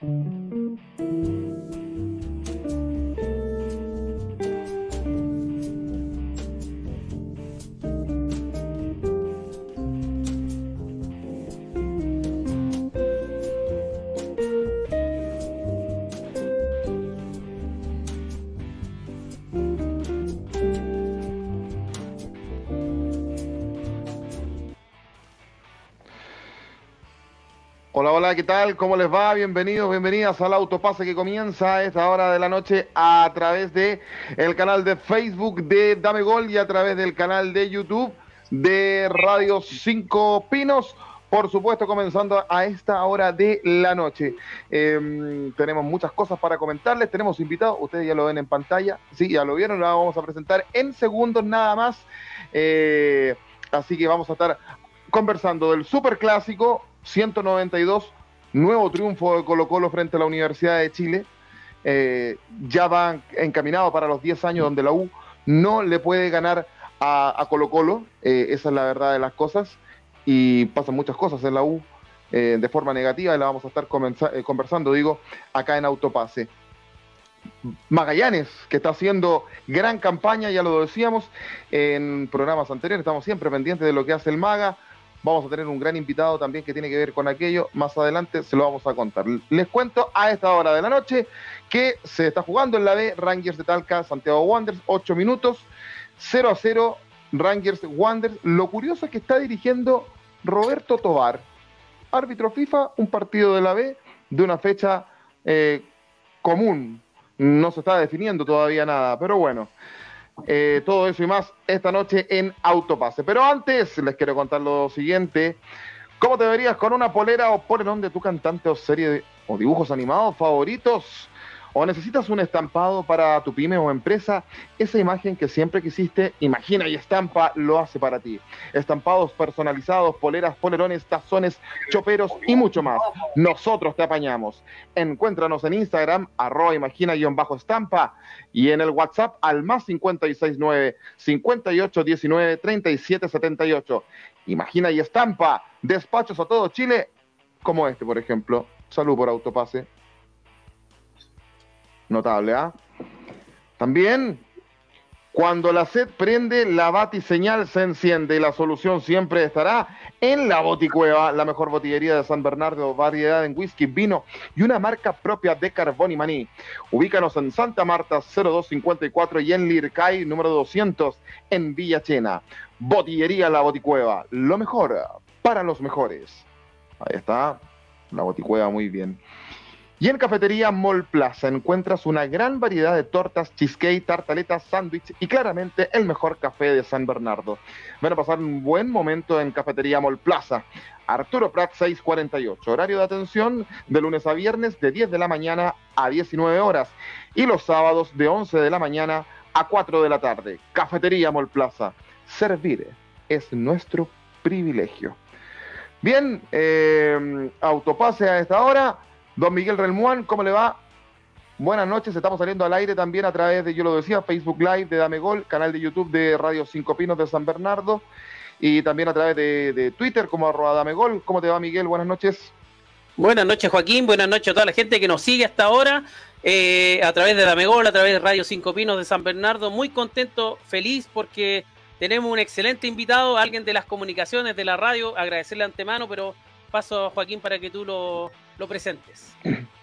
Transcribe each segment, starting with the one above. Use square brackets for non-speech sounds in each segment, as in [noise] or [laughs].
Hola, ¿qué tal? ¿Cómo les va? Bienvenidos, bienvenidas al autopase que comienza a esta hora de la noche a través de el canal de Facebook de Dame Gol y a través del canal de YouTube de Radio 5 Pinos. Por supuesto, comenzando a esta hora de la noche. Eh, tenemos muchas cosas para comentarles, tenemos invitados, ustedes ya lo ven en pantalla, sí, ya lo vieron, lo vamos a presentar en segundos nada más. Eh, así que vamos a estar conversando del Super Clásico 192, nuevo triunfo de Colo Colo frente a la Universidad de Chile. Eh, ya va encaminado para los 10 años donde la U no le puede ganar a, Colo Colo, eh, esa es la verdad de las cosas, y pasan muchas cosas en la U eh, de forma negativa y la vamos a estar conversando, digo, acá en Autopase. Magallanes, que está haciendo gran campaña, ya lo decíamos en programas anteriores, estamos siempre pendientes de lo que hace el Maga, Vamos a tener un gran invitado también que tiene que ver con aquello. Más adelante se lo vamos a contar. Les cuento a esta hora de la noche que se está jugando en la B Rangers de Talca, Santiago Wanderers, 8 minutos, 0 a 0, Rangers Wanderers. Lo curioso es que está dirigiendo Roberto Tobar, árbitro FIFA, un partido de la B de una fecha eh, común. No se está definiendo todavía nada, pero bueno. Eh, todo eso y más esta noche en Autopase. Pero antes les quiero contar lo siguiente. ¿Cómo te verías con una polera o polerón de tu cantante o serie de, o dibujos animados favoritos? O necesitas un estampado para tu pyme o empresa, esa imagen que siempre quisiste, Imagina y Estampa lo hace para ti. Estampados personalizados, poleras, polerones, tazones, choperos y mucho más. Nosotros te apañamos. Encuéntranos en Instagram, arroba imagina-estampa y en el WhatsApp al más 569 5819 3778. Imagina y Estampa, despachos a todo Chile, como este, por ejemplo. Salud por autopase. Notable, ¿ah? También, cuando la sed prende, la batiseñal se enciende y la solución siempre estará en la Boticueva, la mejor botillería de San Bernardo, variedad en whisky, vino y una marca propia de Carbón y Maní. Ubícanos en Santa Marta 0254 y en Lircay número 200 en Villa Chena. Botillería La Boticueva, lo mejor para los mejores. Ahí está, la Boticueva muy bien. Y en Cafetería Mall Plaza encuentras una gran variedad de tortas, cheesecake, tartaletas, sándwich y claramente el mejor café de San Bernardo. Van a pasar un buen momento en Cafetería Mall Plaza. Arturo Prat 648, horario de atención de lunes a viernes de 10 de la mañana a 19 horas y los sábados de 11 de la mañana a 4 de la tarde. Cafetería Mall Plaza. Servir es nuestro privilegio. Bien, eh, autopase a esta hora. Don Miguel Relmuán, ¿cómo le va? Buenas noches, estamos saliendo al aire también a través de, yo lo decía, Facebook Live de Dame Gol, canal de YouTube de Radio Cinco Pinos de San Bernardo y también a través de, Twitter como arroba Dame Gol. ¿Cómo te va Miguel? Buenas noches. Buenas noches Joaquín, buenas noches a toda la gente que nos sigue hasta ahora eh, a través de Dame Gol, a través de Radio Cinco Pinos de San Bernardo. Muy contento, feliz porque tenemos un excelente invitado, alguien de las comunicaciones de la radio, agradecerle antemano, pero paso a Joaquín para que tú lo, lo presentes. [clears throat]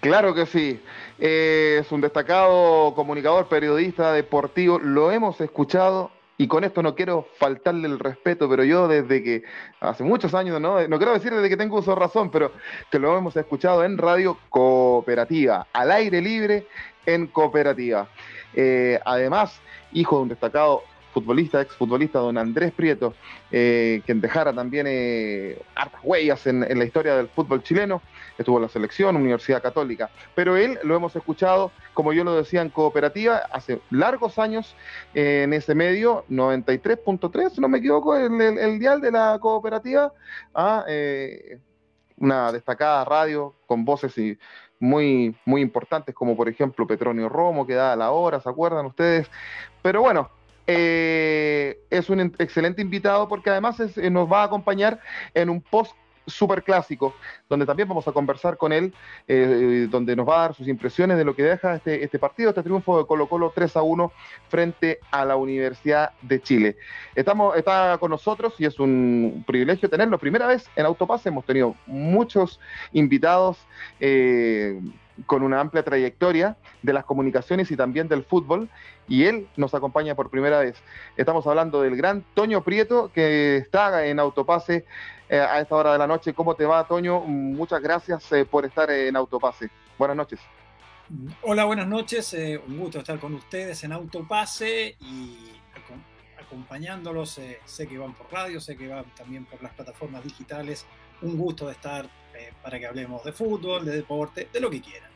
Claro que sí. Eh, es un destacado comunicador, periodista deportivo. Lo hemos escuchado y con esto no quiero faltarle el respeto, pero yo desde que hace muchos años, no, no quiero decir desde que tengo uso razón, pero que lo hemos escuchado en radio cooperativa, al aire libre en cooperativa. Eh, además, hijo de un destacado futbolista, exfutbolista, don Andrés Prieto, eh, quien dejara también eh, hartas huellas en, la historia del fútbol chileno, estuvo en la selección, Universidad Católica, pero él lo hemos escuchado, como yo lo decía, en cooperativa, hace largos años eh, en ese medio, 93.3, si no me equivoco, el, el, dial de la cooperativa, a una destacada radio con voces y muy, muy importantes, como por ejemplo Petronio Romo, que da la hora, ¿se acuerdan ustedes? Pero bueno, eh, es un excelente invitado porque además eh, nos va a acompañar en un post super clásico, donde también vamos a conversar con él, eh, donde nos va a dar sus impresiones de lo que deja este, este partido, este triunfo de Colo Colo 3 a 1 frente a la Universidad de Chile. Estamos, está con nosotros y es un privilegio tenerlo. Primera vez en Autopase hemos tenido muchos invitados. Con una amplia trayectoria de las comunicaciones y también del fútbol, y él nos acompaña por primera vez. Estamos hablando del gran Toño Prieto, que está en Autopase eh, a esta hora de la noche. ¿Cómo te va, Toño? Muchas gracias eh, por estar en Autopase. Buenas noches. Hola, buenas noches. Eh, un gusto estar con ustedes en Autopase y acompañándolos. sé que van por radio, sé que van también por las plataformas digitales. Un gusto de estar para que hablemos de fútbol, de deporte, de lo que quieran.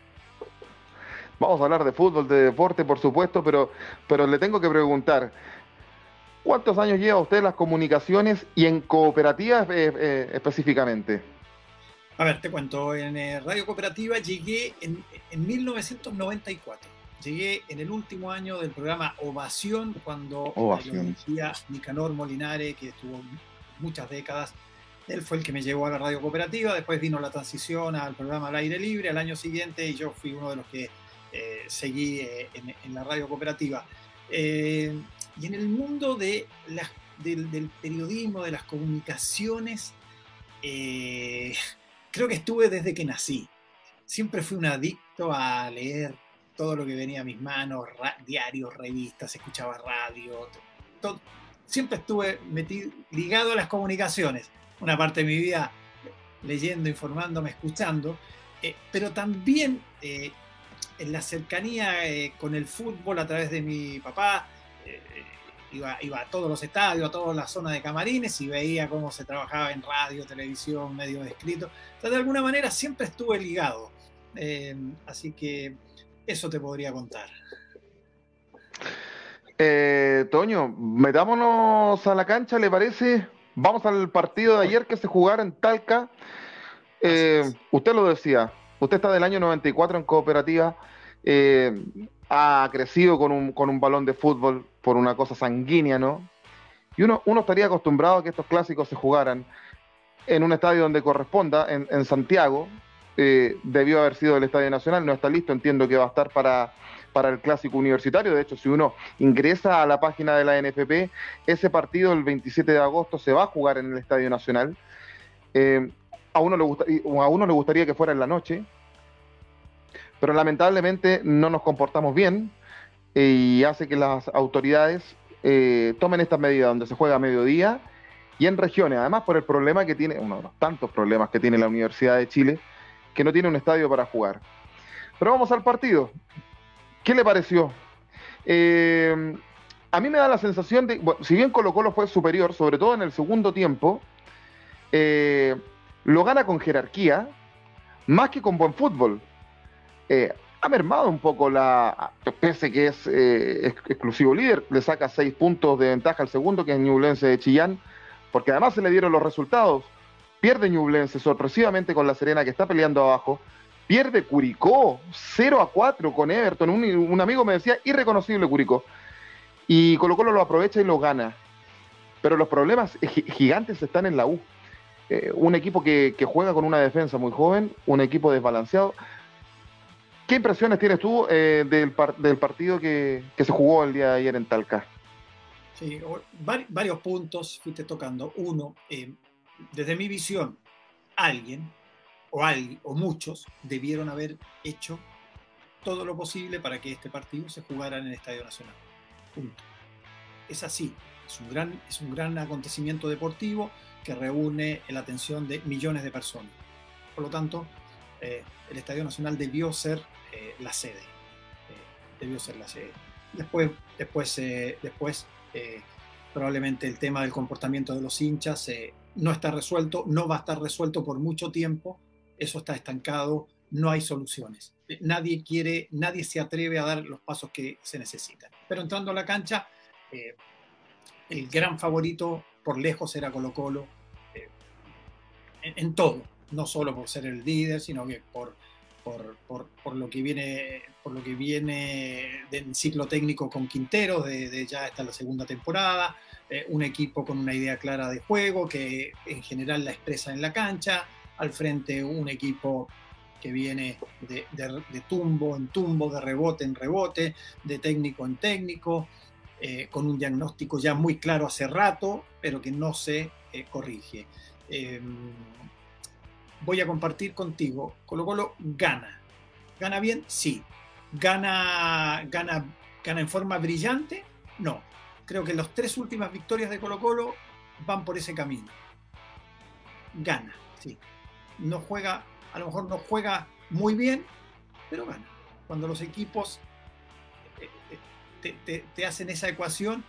Vamos a hablar de fútbol, de deporte, por supuesto, pero, pero le tengo que preguntar, ¿cuántos años lleva usted en las comunicaciones y en cooperativas eh, eh, específicamente? A ver, te cuento, en eh, Radio Cooperativa llegué en, 1994. Llegué en el último año del programa Ovación, cuando Ovación. Nicanor Molinare, que estuvo muchas décadas él fue el que me llevó a la radio cooperativa, después vino la transición al programa al aire libre al año siguiente y yo fui uno de los que eh, seguí eh, en, la radio cooperativa. Eh, y en el mundo de del, periodismo, de las comunicaciones, creo que estuve desde que nací. Siempre fui un adicto a leer todo lo que venía a mis manos, diarios, revistas, escuchaba radio, siempre estuve metido, ligado a las comunicaciones una parte de mi vida leyendo, informándome, escuchando, eh, pero también eh, en la cercanía eh, con el fútbol a través de mi papá. Iba, iba, a todos los estadios, a toda la zona de camarines y veía cómo se trabajaba en radio, televisión, medios escritos. O de alguna manera siempre estuve ligado. así que eso te podría contar. Toño, metámonos a la cancha, ¿le parece? Vamos al partido de ayer que se jugara en Talca. Eh, usted lo decía, usted está del año 94 en cooperativa, eh, ha crecido con un, con un, balón de fútbol por una cosa sanguínea, ¿no? Y uno, uno estaría acostumbrado a que estos clásicos se jugaran en un estadio donde corresponda, en, Santiago. Eh, debió haber sido el Estadio Nacional, no está listo, entiendo que va a estar para para el clásico universitario. De hecho, si uno ingresa a la página de la NFP, ese partido el 27 de agosto se va a jugar en el Estadio Nacional. Eh, a, uno le gusta, a uno le gustaría que fuera en la noche, pero lamentablemente no nos comportamos bien y hace que las autoridades eh, tomen estas medidas donde se juega a mediodía y en regiones, además por el problema que tiene, uno de los tantos problemas que tiene la Universidad de Chile, que no tiene un estadio para jugar. Pero vamos al partido. ¿Qué le pareció? Eh, a mí me da la sensación de, si bien Colo Colo fue superior, sobre todo en el segundo tiempo, eh, lo gana con jerarquía, más que con buen fútbol. Eh, ha mermado un poco la, pese que es exclusivo líder, le saca seis puntos de ventaja al segundo, que es Ñublense de Chillán, porque además se le dieron los resultados. Pierde Ñublense sorpresivamente con la Serena, que está peleando abajo. Pierde Curicó 0 a 4 con Everton. Un, amigo me decía, irreconocible Curicó. Y Colo Colo lo aprovecha y lo gana. Pero los problemas gigantes están en la U. Eh, un equipo que, juega con una defensa muy joven, un equipo desbalanceado. ¿Qué impresiones tienes tú eh, del, partido que, se jugó el día de ayer en Talca? Sí, varios puntos fuiste tocando. Uno, eh, desde mi visión, alguien o, o muchos debieron haber hecho todo lo posible para que este partido se jugara en el Estadio Nacional. Punto. Es así, es un gran, es un gran acontecimiento deportivo que reúne la atención de millones de personas. Por lo tanto, eh, el Estadio Nacional debió ser eh, la sede. Eh, debió ser la sede. Después, después, después probablemente el tema del comportamiento de los hinchas no está resuelto, no va a estar resuelto por mucho tiempo eso está estancado, no hay soluciones. Nadie quiere, nadie se atreve a dar los pasos que se necesitan. Pero entrando a la cancha, el gran favorito por lejos era Colo Colo, eh, en, todo, no solo por ser el líder, sino que por, por, lo que viene, por lo que viene del ciclo técnico con Quintero, de, ya esta la segunda temporada, eh, un equipo con una idea clara de juego que en general la expresa en la cancha, al frente un equipo que viene de, tumbo en tumbo, de rebote en rebote, de técnico en técnico, eh, con un diagnóstico ya muy claro hace rato, pero que no se eh, corrige. Em, voy a compartir contigo. Colo Colo gana. ¿Gana bien? Sí. ¿Gana, gana, gana en forma brillante? No. Creo que las tres últimas victorias de Colo Colo van por ese camino. Gana, sí. No juega, a lo mejor no juega muy bien, pero gana. Cuando los equipos eh, eh, te, hacen esa ecuación,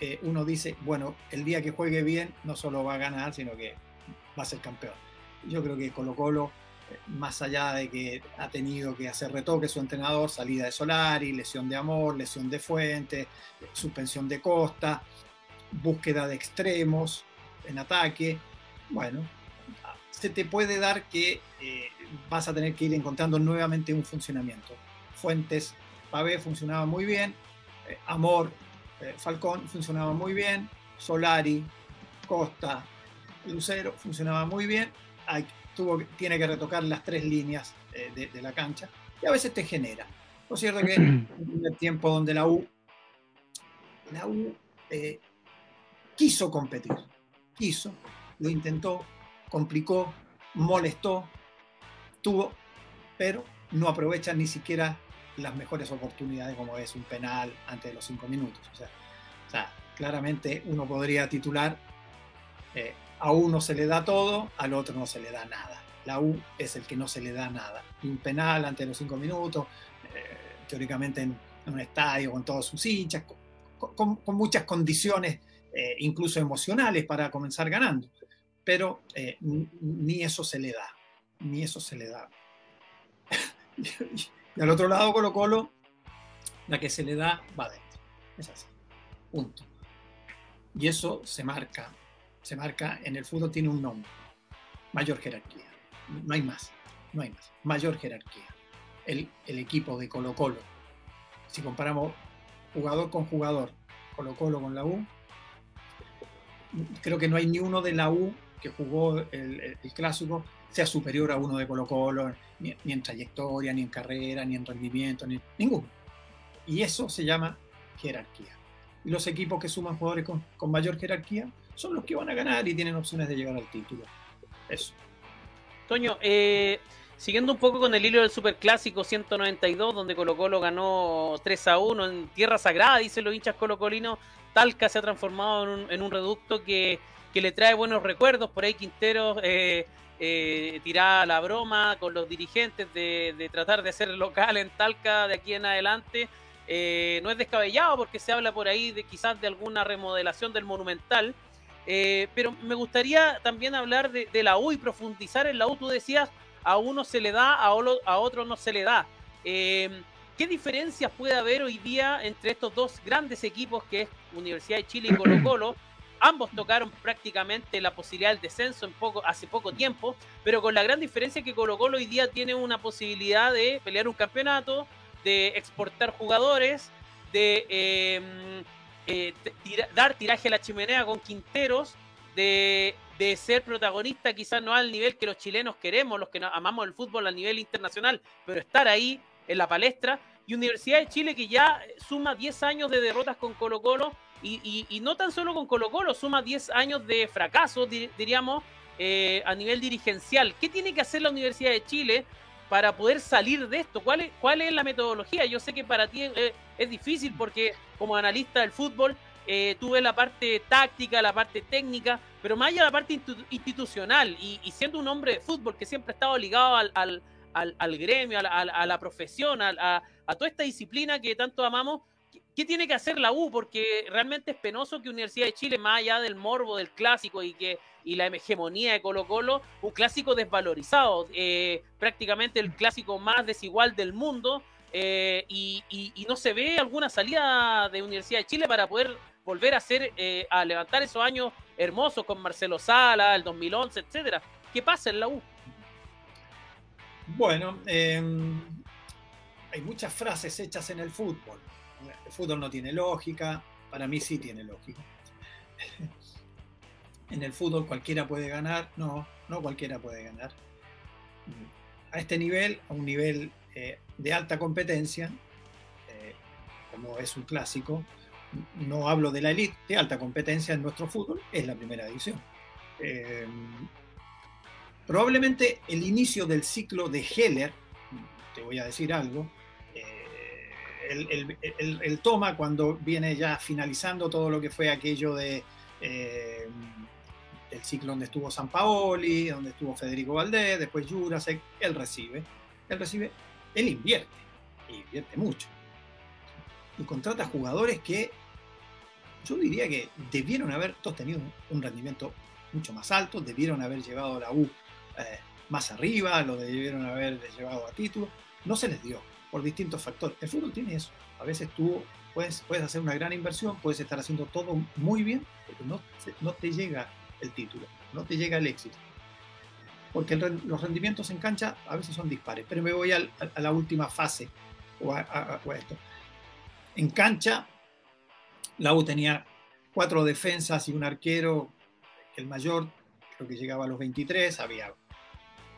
eh, uno dice, bueno, el día que juegue bien no solo va a ganar, sino que va a ser campeón. Yo creo que Colo Colo, eh, más allá de que ha tenido que hacer retoque su entrenador, salida de Solari, lesión de Amor, lesión de Fuente, suspensión de Costa, búsqueda de extremos en ataque, bueno, se te puede dar que eh, vas a tener que ir encontrando nuevamente un funcionamiento. Fuentes, Pavé funcionaba muy bien, eh, Amor, Falcón funcionaba muy bien, Solari, Costa, Lucero funcionaba muy bien, tuvo, tiene que retocar las tres líneas eh, de, la cancha y a veces te genera. Lo cierto que [clears throat] en el tiempo donde la U, la U eh, quiso competir, quiso, lo intentó, complicó, molestó, tuvo, pero no aprovecha ni siquiera las mejores oportunidades como es un penal antes de los cinco minutos. O sea, claramente uno podría titular eh, a uno se le da todo, al otro no se le da nada. La U es el que no se le da nada. Un penal ante los cinco minutos, eh, teóricamente en, un estadio con todos sus hinchas, con, muchas condiciones, eh, incluso emocionales, para comenzar ganando. Pero eh, ni eso se le da, ni eso se le da. [laughs] y al otro lado, Colo Colo, la que se le da va adentro. Es así. Punto. Y eso se marca se marca en el fútbol tiene un nombre, mayor jerarquía. No hay más, no hay más. Mayor jerarquía. El, equipo de Colo Colo, si comparamos jugador con jugador, Colo Colo con la U, creo que no hay ni uno de la U que jugó el, clásico sea superior a uno de Colo Colo, ni, en trayectoria, ni en carrera, ni en rendimiento, ni ninguno. Y eso se llama jerarquía. Y los equipos que suman jugadores con mayor jerarquía son los que van a ganar y tienen opciones de llegar al título. Eso. Toño, eh, siguiendo un poco con el hilo del Superclásico 192, donde Colo Colo ganó 3 a 1 en tierra sagrada, dicen los hinchas colocolinos, Talca se ha transformado en un, reducto que, le trae buenos recuerdos. Por ahí Quintero eh, eh, tiraba la broma con los dirigentes de, de, tratar de ser local en Talca de aquí en adelante. Eh, no es descabellado porque se habla por ahí de quizás de alguna remodelación del monumental. Eh, pero me gustaría también hablar de, la U y profundizar en la U. Tú decías, a uno se le da, a, otro no se le da. Eh, ¿Qué diferencias puede haber hoy día entre estos dos grandes equipos que es Universidad de Chile y Colo Colo? Ambos tocaron prácticamente la posibilidad del descenso hace poco tiempo, pero con la gran diferencia que Colo Colo hoy día tiene una posibilidad de pelear un campeonato, de exportar jugadores, de eh, eh, dar tiraje a la chimenea con Quinteros, de, ser protagonista quizás no al nivel que los chilenos queremos, los que amamos el fútbol a nivel internacional, pero estar ahí en la palestra. Y Universidad de Chile que ya suma 10 años de derrotas con Colo Colo y, no tan solo con Colo Colo, suma 10 años de fracaso, diríamos, eh, a nivel dirigencial. ¿Qué tiene que hacer la Universidad de Chile para poder salir de esto? ¿Cuál es, cuál es la metodología? Yo sé que para ti es, difícil porque como analista del fútbol eh, tú ves la parte táctica, la parte técnica, pero más allá de la parte institucional y, siendo un hombre de fútbol que siempre ha estado ligado al, al, gremio, a la, profesión, a, toda esta disciplina que tanto amamos, ¿qué, tiene que hacer la U? Porque realmente es penoso que Universidad de Chile, más allá del morbo del clásico y que y la hegemonía de Colo Colo, un clásico desvalorizado, eh, prácticamente el clásico más desigual del mundo, eh, y, no se ve alguna salida de Universidad de Chile para poder volver a hacer, eh, a levantar esos años hermosos con Marcelo Sala, el 2011, etcétera. ¿Qué pasa en la U? Bueno, hay muchas frases hechas en el fútbol. El fútbol no tiene lógica, para mí sí tiene lógica. [laughs] En el fútbol cualquiera puede ganar, no, no cualquiera puede ganar. A este nivel, a un nivel eh, de alta competencia, eh, como es un clásico, no hablo de la elite, de alta competencia en nuestro fútbol, es la primera división. Eh, probablemente el inicio del ciclo de Heller, te voy a decir algo, el, toma cuando viene ya finalizando todo lo que fue aquello de el ciclo donde estuvo San Paoli, donde estuvo Federico Valdés, después Jurasek, él recibe, él recibe, él invierte, invierte mucho. Y contrata jugadores que yo diría que debieron haber todos tenido un rendimiento mucho más alto, debieron haber llevado a la U eh, más arriba, lo debieron haber llevado a título, no se les dio por distintos factores. El fútbol tiene eso. A veces tú puedes, puedes hacer una gran inversión, puedes estar haciendo todo muy bien, pero no, no te llega el título, no te llega el éxito. Porque los rendimientos en cancha a veces son dispares, pero me voy a, la última fase o a, esto. En cancha, la U tenía cuatro defensas y un arquero, el mayor creo que llegaba a los 23, había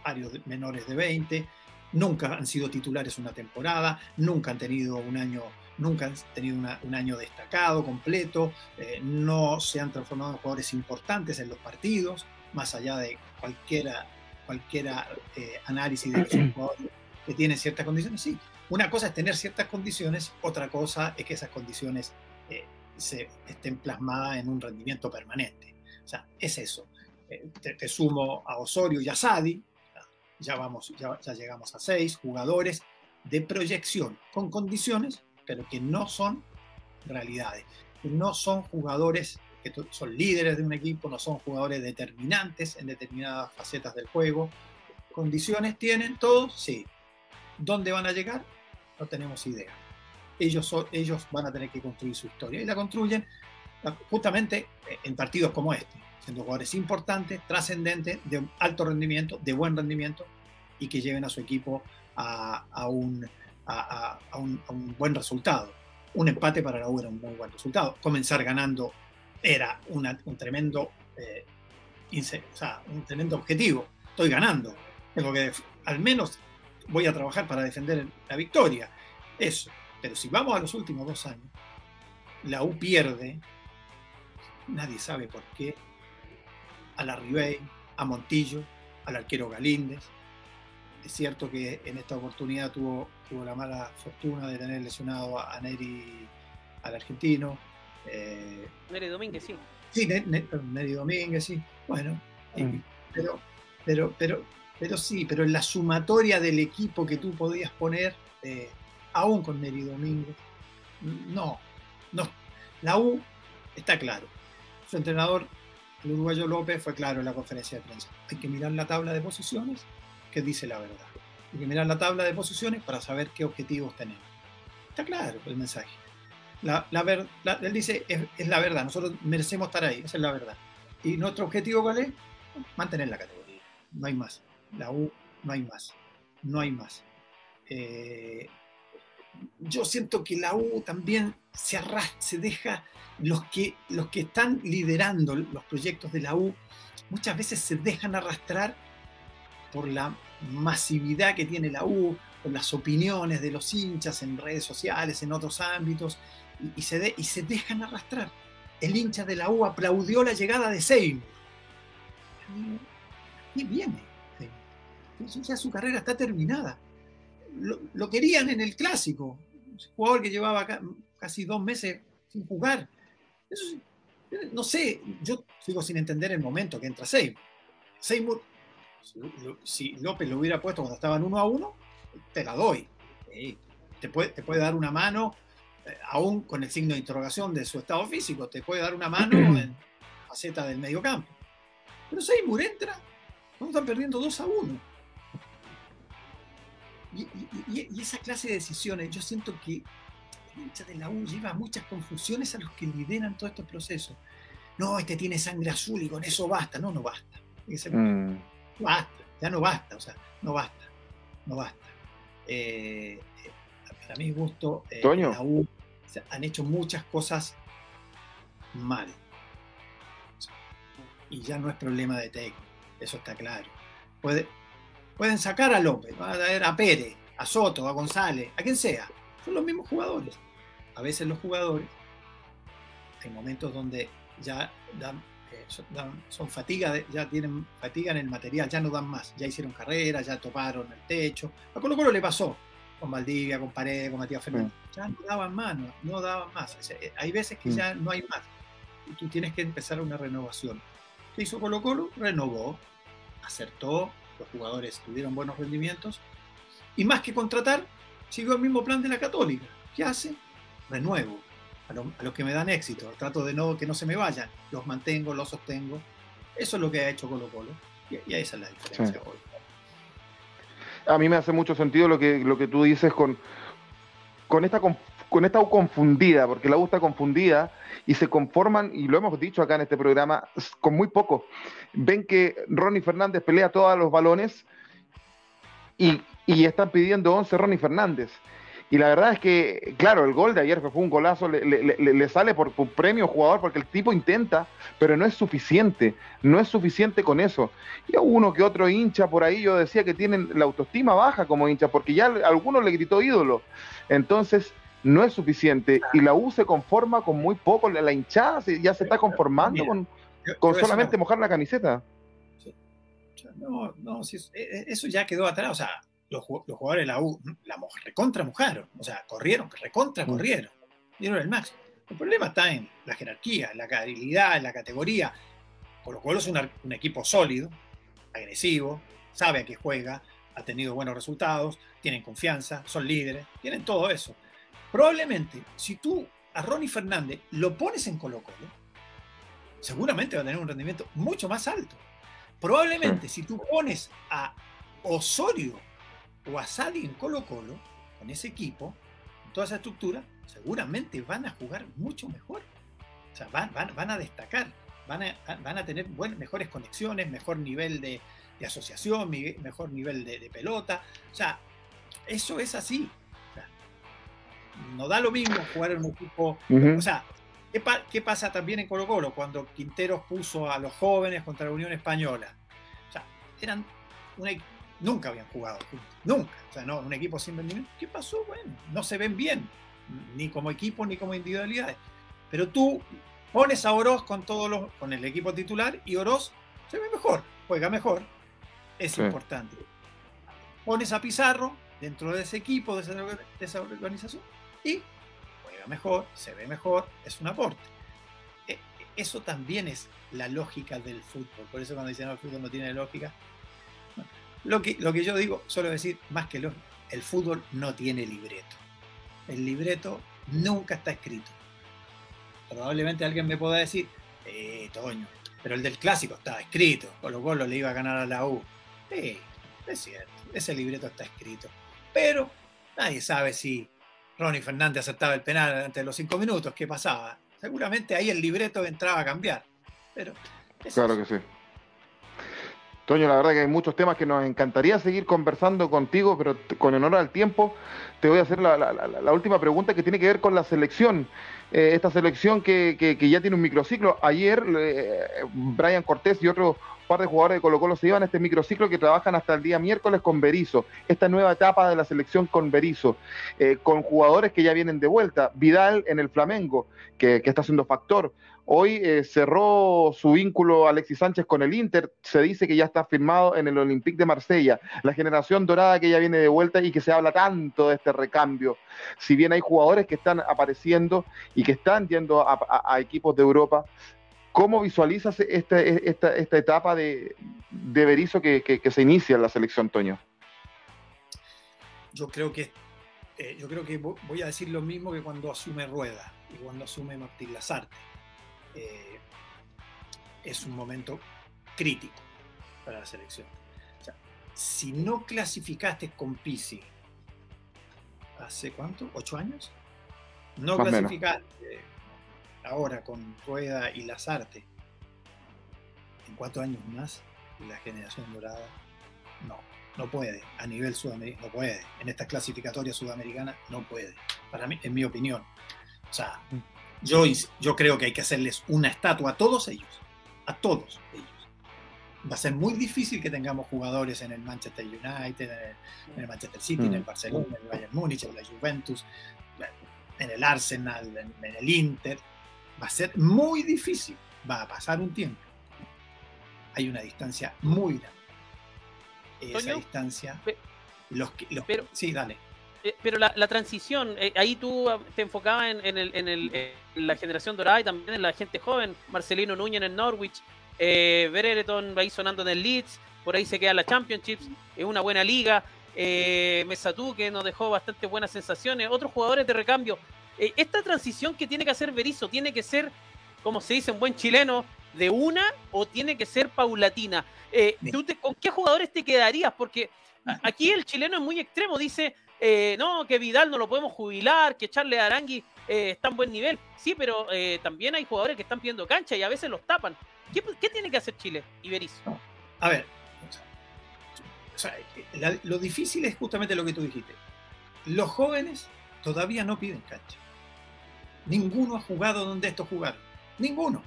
varios menores de 20, nunca han sido titulares una temporada, nunca han tenido un año nunca han tenido un año destacado, completo, eh, no se han transformado en jugadores importantes en los partidos, más allá de cualquiera, cualquiera eh, análisis de los jugadores que [clears throat] tienen ciertas condiciones. Sí, una cosa es tener ciertas condiciones, otra cosa es que esas condiciones eh, se estén plasmadas en un rendimiento permanente. O sea, es eso. Te, sumo a Osorio y a Sadi, ya, vamos, ya, llegamos a seis jugadores de proyección con condiciones pero que no son realidades, no son jugadores que son líderes de un equipo, no son jugadores determinantes en determinadas facetas del juego. ¿Condiciones tienen todos? Sí. ¿Dónde van a llegar? No tenemos idea. Ellos, ellos van a tener que construir su historia y la construyen justamente en partidos como este, siendo jugadores importantes, trascendentes, de alto rendimiento, de buen rendimiento y que lleven a su equipo a un buen resultado. Un empate para la U era un muy buen resultado. Comenzar ganando era un tremendo eh, un tremendo objetivo. Estoy ganando. Tengo que, al menos voy a trabajar para defender la victoria. Eso. Pero si vamos a los últimos dos años, la U pierde, nadie sabe por qué, a la Ribey, a Montillo, al arquero Galíndez, es cierto que en esta oportunidad tuvo, tuvo la mala fortuna de tener lesionado a, Neri, al argentino. Eh, Neri Domínguez, sí. Sí, Neri Domínguez, sí. Bueno, mm. pero, pero, pero, pero sí, pero en la sumatoria del equipo que tú podías poner, eh, aún con Neri Domínguez, no, no. La U está claro. Su entrenador, el uruguayo López, fue claro en la conferencia de prensa. Hay que mirar la tabla de posiciones que dice la verdad. Hay que mirar la tabla de posiciones para saber qué objetivos tenemos. Está claro el mensaje. La, él dice, es, la verdad, nosotros merecemos estar ahí, esa es la verdad. ¿Y nuestro objetivo cuál es? Mantener la categoría. No hay más. La U, no hay más. No hay más. Eh, yo siento que la U también se arrastra, se deja, los que, los que están liderando los proyectos de la U, muchas veces se dejan arrastrar por la masividad que tiene la U, por las opiniones de los hinchas en redes sociales, en otros ámbitos, y, se, y se dejan arrastrar. El hincha de la U aplaudió la llegada de Seymour. Y viene. Ya su carrera está terminada. Lo, querían en el clásico. Un jugador que llevaba casi dos meses sin jugar. No sé, yo sigo sin entender el momento que entra Seymour. Seymour si López lo hubiera puesto cuando estaban uno a uno, te la doy. Te, puede, te puede dar una mano, eh, aún con el signo de interrogación de su estado físico, te puede dar una mano [clears throat] en faceta del medio campo. Pero Seymour entra, a estar perdiendo 2 a 1. Y, esa clase de decisiones, yo siento que de la U lleva muchas confusiones a los que lideran todos estos procesos. No, este tiene sangre azul y con eso basta. No, no basta. Mm basta, ya no basta, o sea, no basta. no basta. Eh, eh, para mi gusto, eh, la U se han hecho muchas cosas mal. Y ya no es problema de técnico, eso está claro. Puede, pueden sacar a López, van a traer a Pérez, a Soto, a González, a quien sea. Son los mismos jugadores. A veces los jugadores, hay momentos donde ya dan, eh, son, dan- son fatiga, de- ya tienen fatiga en el material, ya no dan más, ya hicieron carrera, ya toparon el techo. A Colo Colo le pasó con Valdivia, con Paredes, con Matías Fernández. Ya no daban más, no, no daban más. O sea, eh, hay veces que ya no hay más. Y tú tienes que empezar una renovación. ¿Qué hizo Colo Colo? Renovó, acertó, los jugadores tuvieron buenos rendimientos. Y más que contratar, siguió el mismo plan de la Católica. ¿Qué hace? Renuevo. A, lo- a los que me dan éxito, trato de no que no se me vayan, los mantengo, los sostengo. Eso es lo que ha hecho Colo Colo. Y, y esa es la diferencia hoy. a mí me hace mucho sentido lo que, lo que tú dices con, con esta con esta U confundida, porque la U está confundida y se conforman, y lo hemos dicho acá en este programa, con muy poco. Ven que Ronnie Fernández pelea todos los balones y, y están pidiendo 11 Ronnie Fernández. Y la verdad es que, claro, el gol de ayer fue un golazo, le, le- le- le sale por, por premio jugador porque el tipo intenta, pero no es suficiente, no es suficiente con eso. Y a uno que otro hincha por ahí, yo decía que tienen la autoestima baja como hincha, porque ya a alguno le gritó ídolo. Entonces, no es suficiente. Y la U se conforma con muy poco, la, la hinchada se- ya se está conformando Mira, con, Yo- con yo eso solamente mojar la camiseta. No, no, si es- eh, eso ya quedó atrás. O sea, los, ju- los jugadores de la U la mo- recontra mojaron. O sea, corrieron, recontra Mm. corrieron. Dieron el máximo. El problema está en la jerarquía, en la calidad, en la categoría. Colo Colo es un, un equipo sólido, agresivo, sabe a qué juega, ha tenido buenos resultados, tienen confianza, son líderes, tienen todo eso. Probablemente, si tú a Ronnie Fernández lo pones en Colo Colo, seguramente va a tener un rendimiento mucho más alto. Probablemente si tú pones a Osorio o a Sadi en Colo Colo, con ese equipo, con toda esa estructura, seguramente van a jugar mucho mejor. O sea, van, van, van a destacar, van a, van a tener buen- mejores conexiones, mejor nivel de, de asociación, mejor nivel de, de pelota. O sea, eso es así. O sea, no da lo mismo jugar en un equipo o sea, ¿qué, pa- qué pasa también en Colo Colo cuando Quinteros puso a los jóvenes contra la Unión Española? O sea, eran una, nunca habían jugado juntos, nunca. O sea, no, un equipo sin rendimiento. ¿Qué pasó? Bueno, no se ven bien, ni como equipo ni como individualidades. Pero tú pones a Oroz con todos los, con el equipo titular y Oroz se ve mejor, juega mejor. Es Sí. importante. Pones a Pizarro dentro de ese equipo, de esa, de esa organización, y juega mejor, se ve mejor, es un aporte. E- Eso también es la lógica del fútbol. Por eso cuando dicen no, el fútbol no tiene lógica. Lo que, lo que yo digo, suelo decir, más que lógica, el fútbol no tiene libreto. El libreto nunca está escrito. Probablemente alguien me pueda decir, eh, Toño, pero el del clásico estaba escrito, Colo Colo le iba a ganar a la U. Sí, es cierto, ese libreto está escrito. Pero nadie sabe si Ronnie Fernández aceptaba el penal antes de los cinco minutos, ¿qué pasaba? Seguramente ahí el libreto entraba a cambiar. Pero Claro que sí. Toño, la verdad que hay muchos temas que nos encantaría seguir conversando contigo, pero con honor al tiempo, te voy a hacer la, última pregunta que tiene que ver con la selección. Eh, esta selección que, ya tiene un microciclo. Ayer eh, Brian Cortés y otro par de jugadores de Colo Colo se iban a este microciclo que trabajan hasta el día miércoles con Berizzo. Esta nueva etapa de la selección con Berizzo, eh, con jugadores que ya vienen de vuelta. Vidal en el Flamengo, que, que está siendo factor. Hoy eh, cerró su vínculo Alexis Sánchez con el Inter. Se dice que ya está firmado en el Olympique de Marsella. La generación dorada que ya viene de vuelta y que se habla tanto de este recambio. Si bien hay jugadores que están apareciendo y que están yendo a, equipos de Europa, ¿cómo visualizas esta, esta, esta etapa de, de que, que- se inicia en la selección, Toño? yo creo que eh, yo creo que vo- voy a decir lo mismo que cuando asume Rueda y cuando asume Martín Lazarte. Eh, es un momento crítico para la selección. O sea, si no clasificaste con Pisi hace cuánto, ocho años, no Más clasificaste ahora con Rueda y Lazarte. ¿En cuántos años más? La generación dorada, no. no puede, a nivel sudamericano, no puede, en esta clasificatoria sudamericana no puede, para mí, en mi opinión. O sea, yo, yo creo que hay que hacerles una estatua a todos ellos, a todos ellos. Va a ser muy difícil que tengamos jugadores en el Manchester United, en el, Manchester City, en el mm. Barcelona, en el Bayern Múnich, en la Juventus, en el Arsenal, en el Inter. Va a ser muy difícil, va a pasar un tiempo. Hay una distancia muy grande esa distancia. los, pero, sí, dale. Eh, pero la, transición, eh, ahí tú ah, te enfocabas en, el, en, la generación dorada y también en la gente joven. Marcelino Núñez en el Norwich, eh, Bereton ahí sonando en el Leeds, por ahí se queda la Championships, es una buena liga. Eh, Mesatú que nos dejó bastante buenas sensaciones, otros jugadores de recambio. esta transición que tiene que hacer Berizzo tiene que ser, como se dice en buen chileno, de una o tiene que ser paulatina. Eh, ¿Con qué jugadores te quedarías? Porque aquí el chileno es muy extremo, dice, eh, no, que Vidal no lo podemos jubilar, que Charles Arangui eh, está en buen nivel. Sí, pero también hay jugadores que están pidiendo cancha y a veces los tapan. ¿Qué, tiene que hacer Chile y A ver, lo difícil es justamente lo que tú dijiste. Los jóvenes todavía no piden cancha. Ninguno ha jugado donde estos jugaron. Ninguno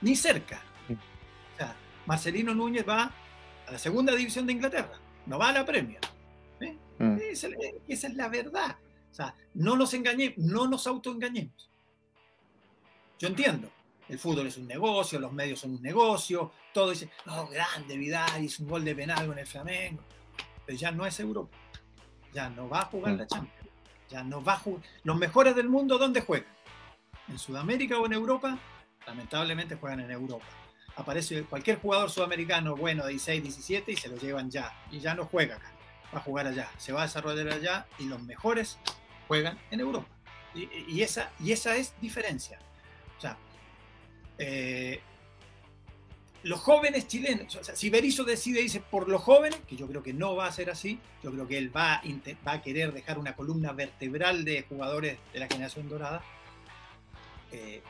ni cerca. O sea, Marcelino Núñez va a la segunda división de Inglaterra, no va a la Premier. ¿Eh? Mm. Esa, es la verdad. O sea, no nos engañemos, no nos autoengañemos. Yo entiendo, el fútbol es un negocio, los medios son un negocio, todo dice, no, grande Vidal, hizo un gol de penal con el Flamengo. Pero ya no es Europa. Ya no va a jugar mm. la Champions. Ya no va a jugar. Los mejores del mundo, ¿dónde juegan? ¿En Sudamérica o en Europa? lamentablemente juegan en Europa. Aparece cualquier jugador sudamericano bueno de 16, 17 y se lo llevan ya. Y ya no juega acá, a jugar allá. Se va a desarrollar allá y los mejores juegan en Europa. Y, esa, y esa es diferencia. O sea, eh, los jóvenes chilenos, o sea, si Berizzo decide irse por los jóvenes, que yo creo que no va a ser así, yo creo que él va a, va a querer dejar una columna vertebral de jugadores de la generación dorada, eh,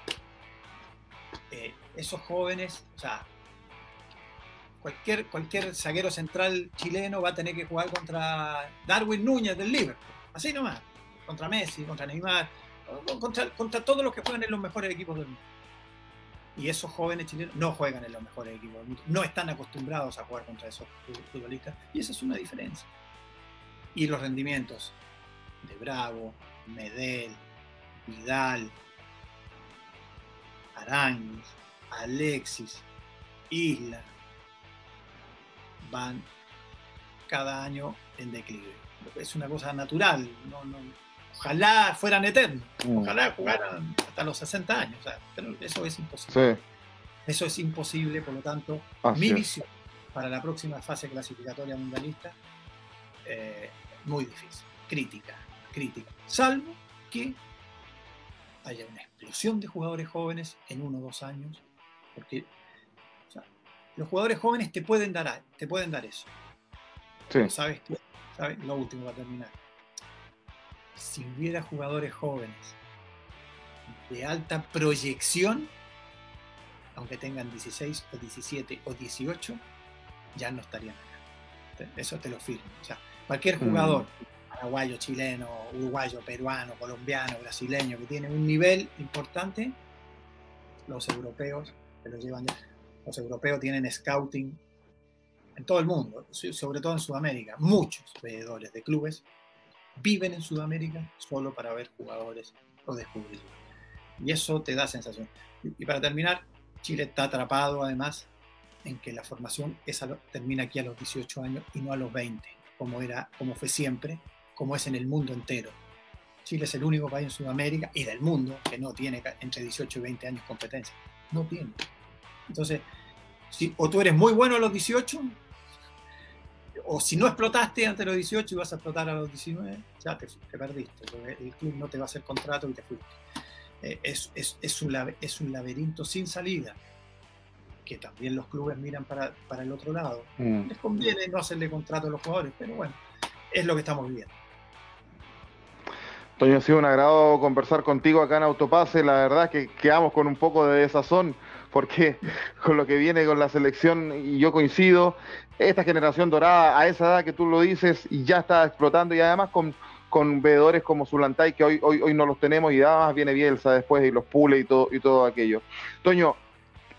eh, esos jóvenes, o sea, cualquier, cualquier zaguero central chileno va a tener que jugar contra Darwin Núñez del Liverpool, así nomás, contra Messi, contra Neymar, contra, todos los que juegan en los mejores equipos del mundo. Y esos jóvenes chilenos no juegan en los mejores equipos del mundo, no están acostumbrados a jugar contra esos futbolistas, y esa es una diferencia. Y los rendimientos de Bravo, Medel, Vidal, Aranguis, Alexis, Isla, van cada año en declive. Es una cosa natural. ojalá fueran eternos. Mm. Ojalá jugaran hasta los 60 años. pero eso es imposible. Eso es imposible, por lo tanto, mi visión para la próxima fase clasificatoria mundialista, eh, muy difícil, crítica, crítica. Salvo que haya una explosión de jugadores jóvenes en uno o dos años, porque los jugadores jóvenes te pueden dar, te pueden dar eso. ¿Sabes qué? ¿Sabes? Lo último va a terminar. Si hubiera jugadores jóvenes de alta proyección, aunque tengan 16 o 17 o 18, ya no estarían acá. Eso te lo firmo. O sea, cualquier jugador mm paraguayo, chileno, uruguayo, peruano, colombiano, brasileño, que tienen un nivel importante, los europeos que los llevan Los europeos tienen scouting en todo el mundo, sobre todo en Sudamérica. Muchos veedores de clubes viven en Sudamérica solo para ver jugadores o descubrirlos. Y eso te da sensación. Y para terminar, Chile está atrapado además en que la formación termina aquí a los 18 años y no a los 20, como, era, como fue siempre, como es en el mundo entero. Chile es el único país en Sudamérica y del mundo que no tiene entre 18 y 20 años competencia. No tiene. Entonces, si, o tú eres muy bueno a los 18, o si no explotaste antes de los 18 y vas a explotar a los 19, ya te, perdiste. El club no te va a hacer contrato y te fuiste. Eh, es, es, es, un, es un laberinto sin salida que también los clubes miran para, para el otro lado. Mm. Les conviene no hacerle contrato a los jugadores, pero bueno, es lo que estamos viviendo. Toño, ha sido un agrado conversar contigo acá en Autopase. La verdad es que quedamos con un poco de desazón porque con lo que viene con la selección, y yo coincido, esta generación dorada, a esa edad que tú lo dices, ya está explotando, y además con, con veedores como Zulantay, que hoy, hoy, hoy no los tenemos, y además viene Bielsa después, y los Pule y todo, y todo aquello. Toño,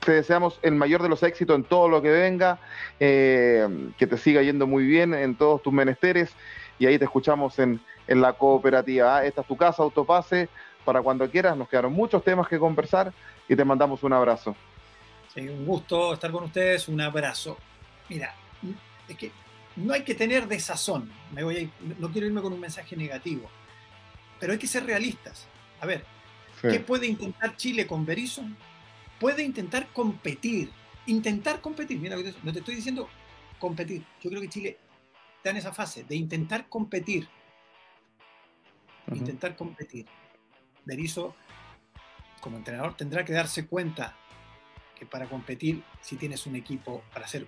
te deseamos el mayor de los éxitos en todo lo que venga, eh, que te siga yendo muy bien en todos tus menesteres, y ahí te escuchamos en, en la cooperativa. ¿ah? Esta es tu casa, Autopase, para cuando quieras, nos quedaron muchos temas que conversar y te mandamos un abrazo. Sí, un gusto estar con ustedes, un abrazo. Mira, es que no hay que tener desazón, me voy no quiero irme con un mensaje negativo, pero hay que ser realistas. A ver, ¿qué puede intentar Chile con Berizzo? Puede intentar competir, intentar competir, mira, no te estoy diciendo competir, yo creo que Chile está en esa fase de intentar competir, intentar competir. Berizzo como entrenador tendrá que darse cuenta que para competir, si tienes un equipo para ser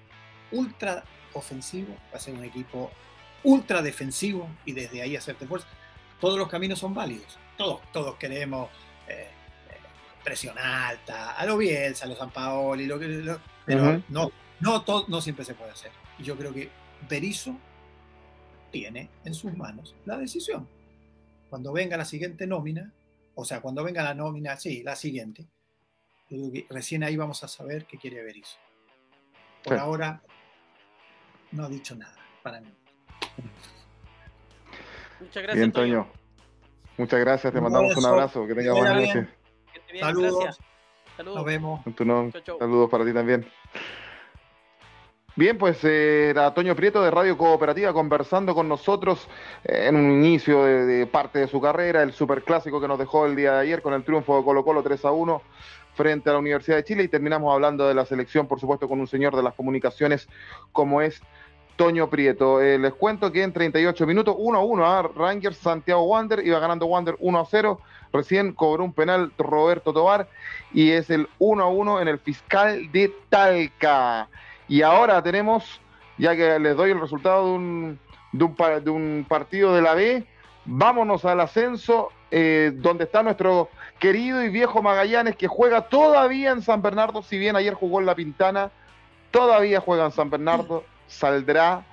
ultra ofensivo, va a ser un equipo ultra defensivo y desde ahí hacerte fuerza, todos los caminos son válidos. Todos, todos queremos eh, eh, presión alta, a lo Bielsa, a los San Paoli, lo que, pero no, no, todo, no siempre se puede hacer. Y yo creo que Berizzo tiene en sus manos la decisión. Cuando venga la siguiente nómina, o sea, cuando venga la nómina, sí, la siguiente, recién ahí vamos a saber qué quiere Berizzo. Por ahora no ha dicho nada para mí. Muchas gracias. Bien, Toño. Muchas gracias, te mandamos un abrazo. Que tengas buena noche. Saludos. Saludos. Nos vemos. Saludos para ti también. Bien, pues eh, era Toño Prieto de Radio Cooperativa conversando con nosotros eh, en un inicio de, parte de su carrera, el superclásico que nos dejó el día de ayer con el triunfo de Colo Colo 3 a 1 frente a la Universidad de Chile y terminamos hablando de la selección, por supuesto, con un señor de las comunicaciones como es Toño Prieto. Eh, les cuento que en 38 minutos, 1 a 1 a Rangers Santiago Wander, iba ganando Wander 1 a 0, recién cobró un penal Roberto Tobar y es el 1 a 1 en el fiscal de Talca. Y ahora tenemos, ya que les doy el resultado de un, de un, partido de la B, vámonos al ascenso, eh, donde está nuestro querido y viejo Magallanes, que juega todavía en San Bernardo, si bien ayer jugó en La Pintana, todavía juega en San Bernardo, saldrá,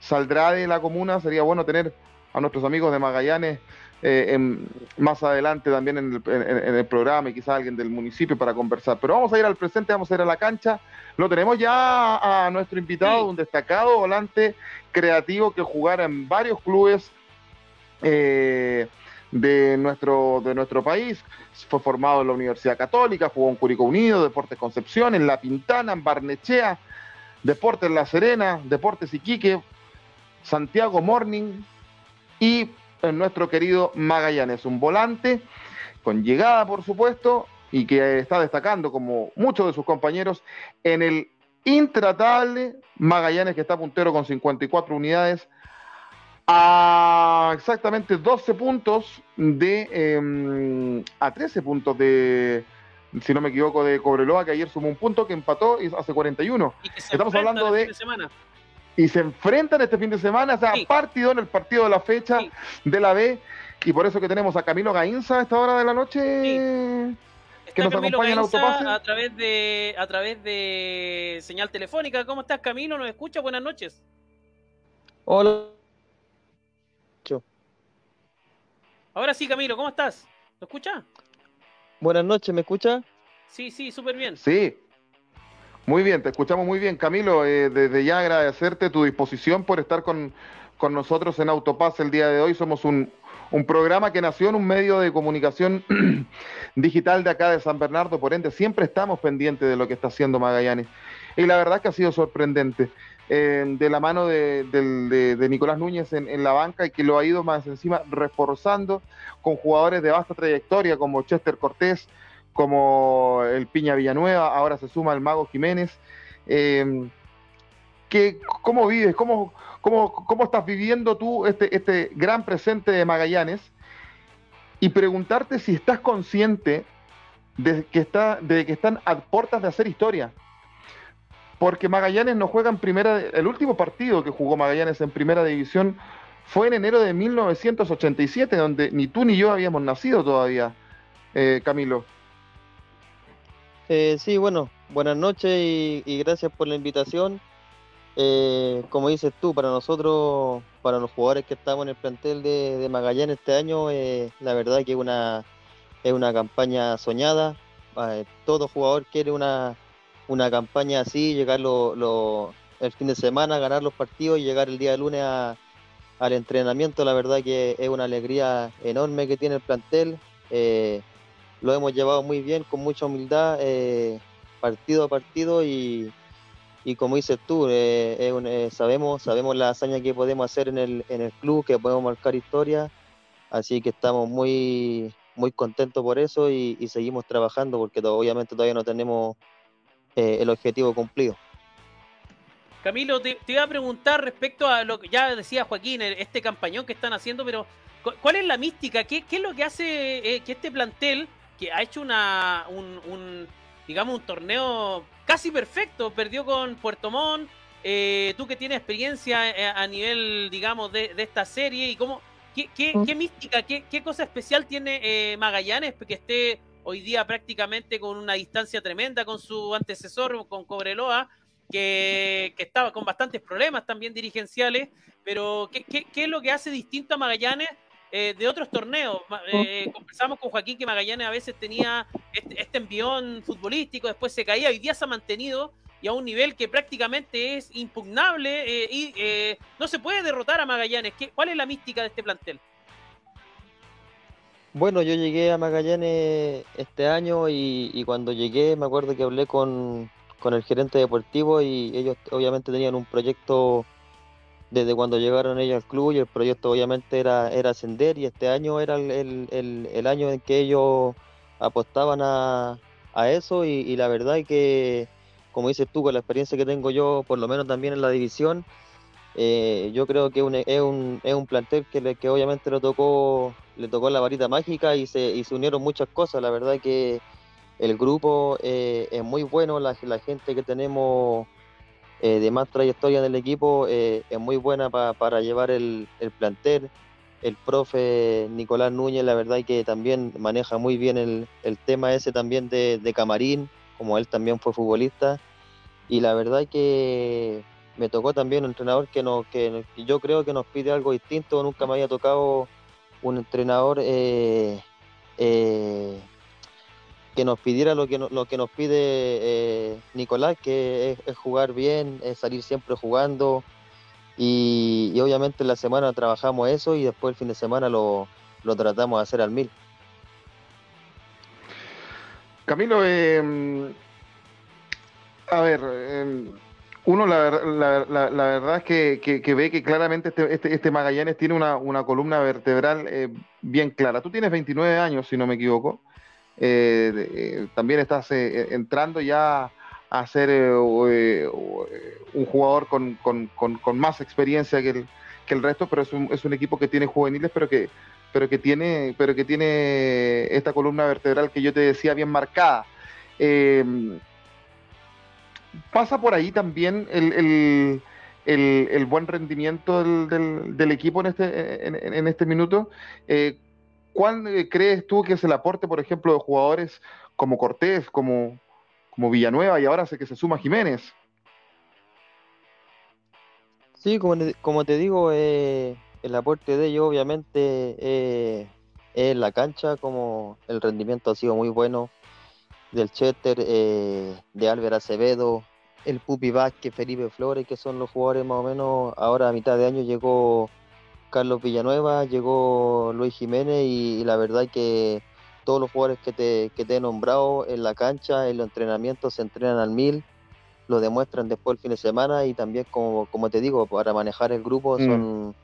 saldrá de la comuna, sería bueno tener a nuestros amigos de Magallanes eh, más adelante también en el, programa y quizás alguien del municipio para conversar. Pero vamos a ir al presente, vamos a ir a la cancha. Lo tenemos ya a nuestro invitado, un destacado volante creativo que jugara en varios clubes eh, de, nuestro, de nuestro país. Fue formado en la Universidad Católica, jugó en Curicó Unido, Deportes Concepción, en La Pintana, en Barnechea, Deportes La Serena, Deportes Iquique, Santiago Morning y en nuestro querido Magallanes, un volante con llegada, por supuesto, y que está destacando, como muchos de sus compañeros, en el intratable Magallanes, que está puntero con 54 unidades, a exactamente 12 puntos de. Em, a 13 puntos de. Si no me equivoco, de Cobreloa, que ayer sumó un punto, que empató y hace 41. Estamos hablando de y se enfrentan este fin de semana, o sea, partido en el partido de la fecha de la B, y por eso que tenemos a Camilo Gainza a esta hora de la noche. Que nos acompaña en Autopase. A través, de, a través de señal telefónica. ¿Cómo estás, Camilo? ¿Nos escucha? Buenas noches. Hola. Ahora sí, Camilo, ¿cómo estás? ¿Lo escucha? Buenas noches, ¿me escucha? Sí, sí, súper bien. Sí, muy bien, te escuchamos muy bien, Camilo. Eh, desde ya agradecerte tu disposición por estar con, nosotros en Autopaz el día de hoy. Somos un, programa que nació en un medio de comunicación [clears throat] digital de acá de San Bernardo, por ende siempre estamos pendientes de lo que está haciendo Magallanes. Y la verdad que ha sido sorprendente. Eh, de la mano de, Nicolás Núñez en, la banca y que lo ha ido más encima reforzando con jugadores de vasta trayectoria como Chester Cortés, como el Piña Villanueva, ahora se suma el Mago Jiménez. Eh, ¿Cómo vives? ¿Cómo, cómo, estás viviendo tú este, este gran presente de Magallanes? Y preguntarte si estás consciente de que, está, de que están a puertas de hacer historia. Porque Magallanes no juega en primera. El último partido que jugó Magallanes en primera división fue en enero de 1987, donde ni tú ni yo habíamos nacido todavía, eh, Camilo. Eh, sí, bueno, buenas noches y, gracias por la invitación. Eh, como dices tú, para nosotros, para los jugadores que estamos en el plantel de, Magallanes este año, eh, la verdad que una, es una campaña soñada. Eh, todo jugador quiere una, una campaña así, llegar lo- el fin de semana, ganar los partidos y llegar el día de lunes al entrenamiento. La verdad que es una alegría enorme que tiene el plantel. Eh, lo hemos llevado muy bien, con mucha humildad, eh, partido a partido y, y como dices tú, eh, eh, sabemos, sabemos la hazaña que podemos hacer en el, en el club, que podemos marcar historia, así que estamos muy, muy contentos por eso y, seguimos trabajando porque obviamente todavía no tenemos el objetivo cumplido. Camilo, te, iba a preguntar respecto a lo que ya decía Joaquín, el- este campañón que están haciendo, pero cu- ¿cuál es la mística? ¿Qué, qué es lo que hace que este plantel, que ha hecho una, un, un, digamos, un torneo casi perfecto, perdió con Puerto Montt, eh, tú que tienes experiencia eh, a nivel, digamos, de, de esta serie, y cómo, qué, qué, qué mística, qué, qué cosa especial tiene eh, Magallanes que esté hoy día prácticamente con una distancia tremenda con su antecesor, con Cobreloa, que, que estaba con bastantes problemas también dirigenciales, pero ¿qué, qué, qué es lo que hace distinto a Magallanes eh, de otros torneos? Ma- eh, conversamos con Joaquín que Magallanes a veces tenía este, este envión futbolístico, después se caía, hoy día se ha mantenido y a un nivel que prácticamente es impugnable eh, y eh, no se puede derrotar a Magallanes. ¿Qué, ¿Cuál es la mística de este plantel? Bueno, yo llegué a Magallanes este año y, y cuando llegué me acuerdo que hablé con, con el gerente deportivo y ellos obviamente tenían un proyecto desde cuando llegaron ellos al club y el proyecto obviamente era, era ascender y este año era el, el- el- año en que ellos apostaban a, a eso y, la verdad es que, como dices tú, con la experiencia que tengo yo, por lo menos también en la división, eh, yo creo que un- es, un, es un plantel que, que obviamente le tocó, le tocó la varita mágica y se, y se unieron muchas cosas. La verdad que el grupo eh, es muy bueno, la, la gente que tenemos eh, de más trayectoria en el equipo eh, es muy buena pa- para llevar el, el plantel. El profe Nicolás Núñez, la verdad que también maneja muy bien el, el tema ese también de, de camarín, como él también fue futbolista. Y la verdad que me tocó también un entrenador que, nos, que, yo creo que nos pide algo distinto. Nunca me había tocado un entrenador eh, eh, que nos pidiera lo que, no- lo que nos pide eh, Nicolás, que es, jugar bien, es salir siempre jugando. Y, obviamente en la semana trabajamos eso y después el fin de semana lo, lo tratamos de hacer al mil. Camilo, eh, a ver, eh, uno la, la- la- verdad es que, que- que ve que claramente este, este, este Magallanes tiene una, una columna vertebral eh, bien clara. Tú tienes 29 años, si no me equivoco. Eh, eh, también estás eh, entrando ya a ser un jugador con, más experiencia que el, que el resto, pero es un, es un equipo que tiene juveniles, pero que, pero que tiene, pero que tiene esta columna vertebral que yo te decía bien marcada. Eh, pasa por ahí también el, el- el- el buen rendimiento del, equipo en este, en este minuto. Eh, ¿Cuál eh, crees tú que es el aporte, por ejemplo, de jugadores como Cortés, como, como Villanueva y ahora sé que se suma Jiménez? Sí, como, como te digo, eh, el aporte de ellos obviamente eh, es la cancha, como el rendimiento ha sido muy bueno del Cheter, eh, de Álvaro Acevedo, el Pupi Vázquez, Felipe Flores, que son los jugadores más o menos, ahora a mitad de año llegó Carlos Villanueva, llegó Luis Jiménez y, y la verdad que todos los jugadores que te, que te he nombrado en la cancha, en los entrenamientos, se entrenan al mil lo demuestran después el fin de semana y también como, como te digo, para manejar el grupo Mm. son,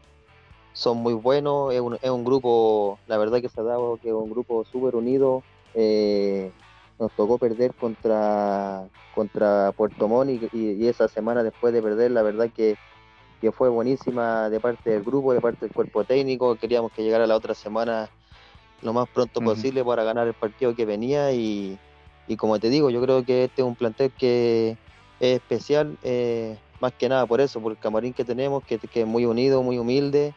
son muy buenos, es un, es un grupo, la verdad que se ha dado que es un grupo súper unido, eh, nos tocó perder contra, contra Puerto Montt y, y- y esa semana después de perder, la verdad que, que fue buenísima de parte del grupo, de parte del cuerpo técnico, queríamos que llegara la otra semana lo más pronto posible para ganar el partido que venía y, y como te digo, yo creo que este es un plantel que es especial, eh, más que nada por eso, por el camarín que tenemos, que, que es muy unido, muy humilde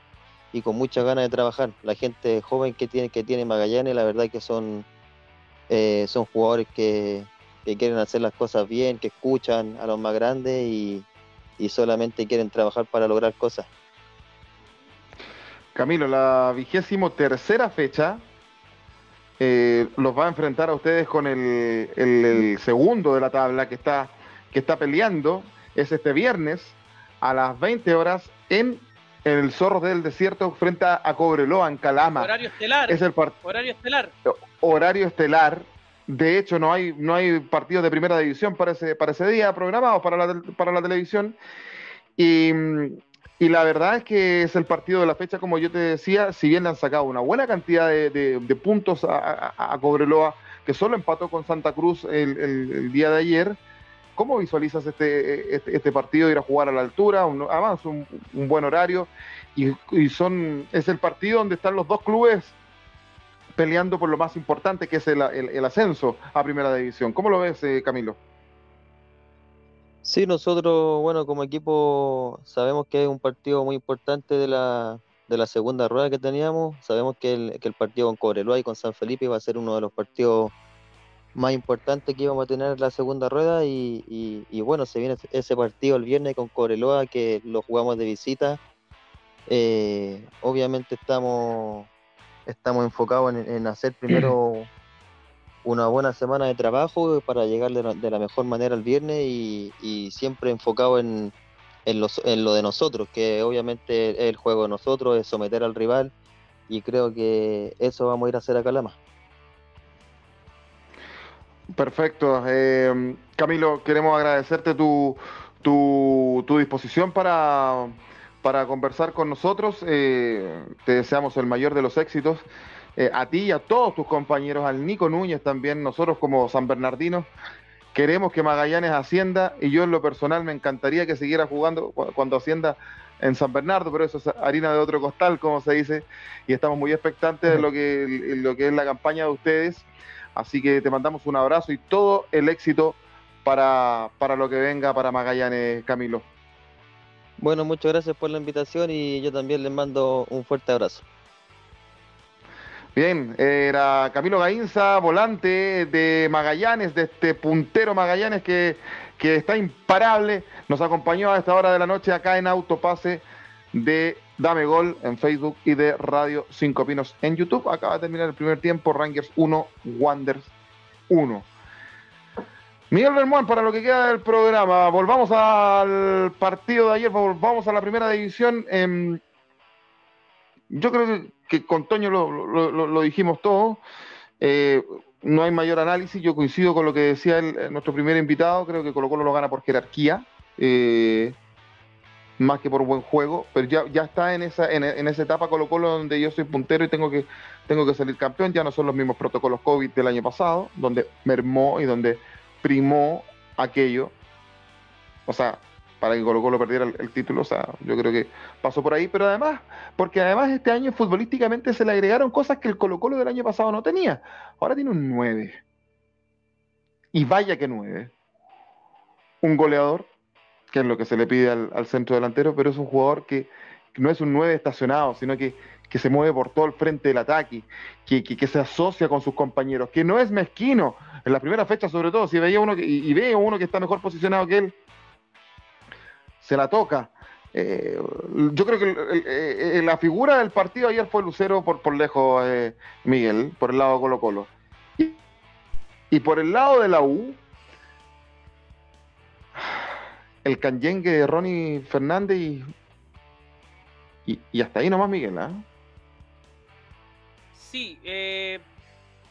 y con muchas ganas de trabajar. La gente joven que tiene, que tiene Magallanes, la verdad que son, eh, son jugadores que, que quieren hacer las cosas bien, que escuchan a los más grandes y, y solamente quieren trabajar para lograr cosas. Camilo, la vigésimo tercera fecha eh, los va a enfrentar a ustedes con el, el, segundo de la tabla que está, que está peleando. Es este viernes a las 20 horas en, el Zorro del Desierto frente a Cobreloa en Calama. Horario estelar. Es el horario estelar. Horario estelar. De hecho, no hay, no hay partidos de primera división para ese, para ese día programados para la, para la televisión. Y y la verdad es que es el partido de la fecha, como yo te decía, si bien le han sacado una buena cantidad de, puntos a, Cobreloa, que solo empató con Santa Cruz el, día de ayer, ¿cómo visualizas este, este, este, partido? Ir a jugar a la altura, un, un, buen horario, y, son es el partido donde están los dos clubes peleando por lo más importante, que es el, ascenso a Primera División. ¿Cómo lo ves, eh, Camilo? Sí, nosotros, bueno, como equipo sabemos que es un partido muy importante de la, de la segunda rueda que teníamos. Sabemos que el, que el partido con Cobreloa y con San Felipe va a ser uno de los partidos más importantes que íbamos a tener en la segunda rueda y, y, bueno, se viene ese partido el viernes con Cobreloa que lo jugamos de visita. Eh, obviamente estamos, estamos enfocados en, en hacer primero una buena semana de trabajo para llegar de, la mejor manera el viernes y, siempre enfocado en, en, lo de nosotros, que obviamente es el juego de nosotros, es someter al rival y creo que eso vamos a ir a hacer a Calama. Perfecto. Eh, Camilo, queremos agradecerte tu, tu, tu disposición para, para conversar con nosotros. Eh, te deseamos el mayor de los éxitos. Eh, a ti y a todos tus compañeros, al Nico Núñez también, nosotros como San Bernardino, queremos que Magallanes ascienda y yo en lo personal me encantaría que siguiera jugando cuando ascienda en San Bernardo, pero eso es harina de otro costal, como se dice, y estamos muy expectantes de lo que, es la campaña de ustedes. Así que te mandamos un abrazo y todo el éxito para lo que venga para Magallanes, Camilo. Bueno, muchas gracias por la invitación y yo también les mando un fuerte abrazo. Bien, era Camilo Gainza, volante de Magallanes, de este puntero Magallanes que, está imparable. Nos acompañó a esta hora de la noche acá en Autopase de Dame Gol en Facebook y de Radio 5 Pinos en YouTube. Acaba de terminar el primer tiempo, Rangers 1, Wanders 1. Miguel Bermuán, para lo que queda del programa, volvamos al partido de ayer, volvamos a la primera división. yo creo que con Toño lo, dijimos todo. Eh, no hay mayor análisis. Yo coincido con lo que decía eh, nuestro primer invitado. Creo que Colo Colo lo gana por jerarquía, eh, más que por buen juego. Pero ya, ya está en esa, en, esa etapa Colo Colo donde yo soy puntero y tengo que, tengo que salir campeón. Ya no son los mismos protocolos COVID del año pasado, donde mermó y donde primó aquello. O sea, para que Colo Colo perdiera el, título. O sea, yo creo que pasó por ahí, pero además, porque además este año futbolísticamente se le agregaron cosas que el Colo Colo del año pasado no tenía. Ahora tiene un 9. Y vaya que 9. Un goleador, que es lo que se le pide al, centro delantero, pero es un jugador que, no es un 9 estacionado, sino que, se mueve por todo el frente del ataque, que, que, se asocia con sus compañeros, que no es mezquino. En la primera fecha, sobre todo, si veía uno que, y, y veo uno que está mejor posicionado que él, se la toca. Eh, yo creo que eh, eh, la figura del partido ayer fue Lucero por, por lejos, Miguel, por el lado de Colo Colo. Y, por el lado de la U, el canyengue de Ronnie Fernández y, y, hasta ahí nomás Miguel, ¿ah? Sí,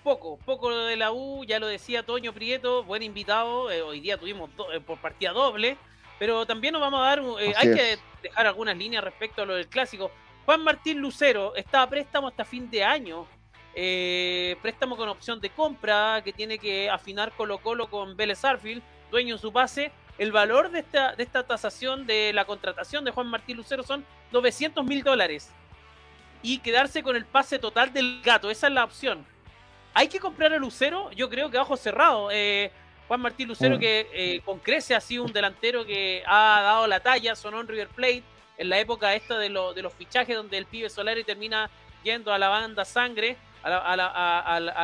poco, poco de la U, ya lo decía Toño Prieto, buen invitado, hoy día tuvimos por partida doble. Pero también nos vamos a dar, eh, hay que dejar algunas líneas respecto a lo del clásico. Juan Martín Lucero está a préstamo hasta fin de año. Eh, préstamo con opción de compra que tiene que afinar Colo Colo con Vélez Arfield, dueño en su pase. El valor de esta, de esta tasación de la contratación de Juan Martín Lucero son 900 mil dólares. Y quedarse con el pase total del gato, esa es la opción. ¿Hay que comprar a Lucero? Yo creo que bajo cerrado. Eh, Juan Martín Lucero, mm. que eh, con crece ha sido un delantero que ha dado la talla, sonó en River Plate en la época esta de, de los fichajes donde el pibe Solari termina yendo a la banda Sangre, a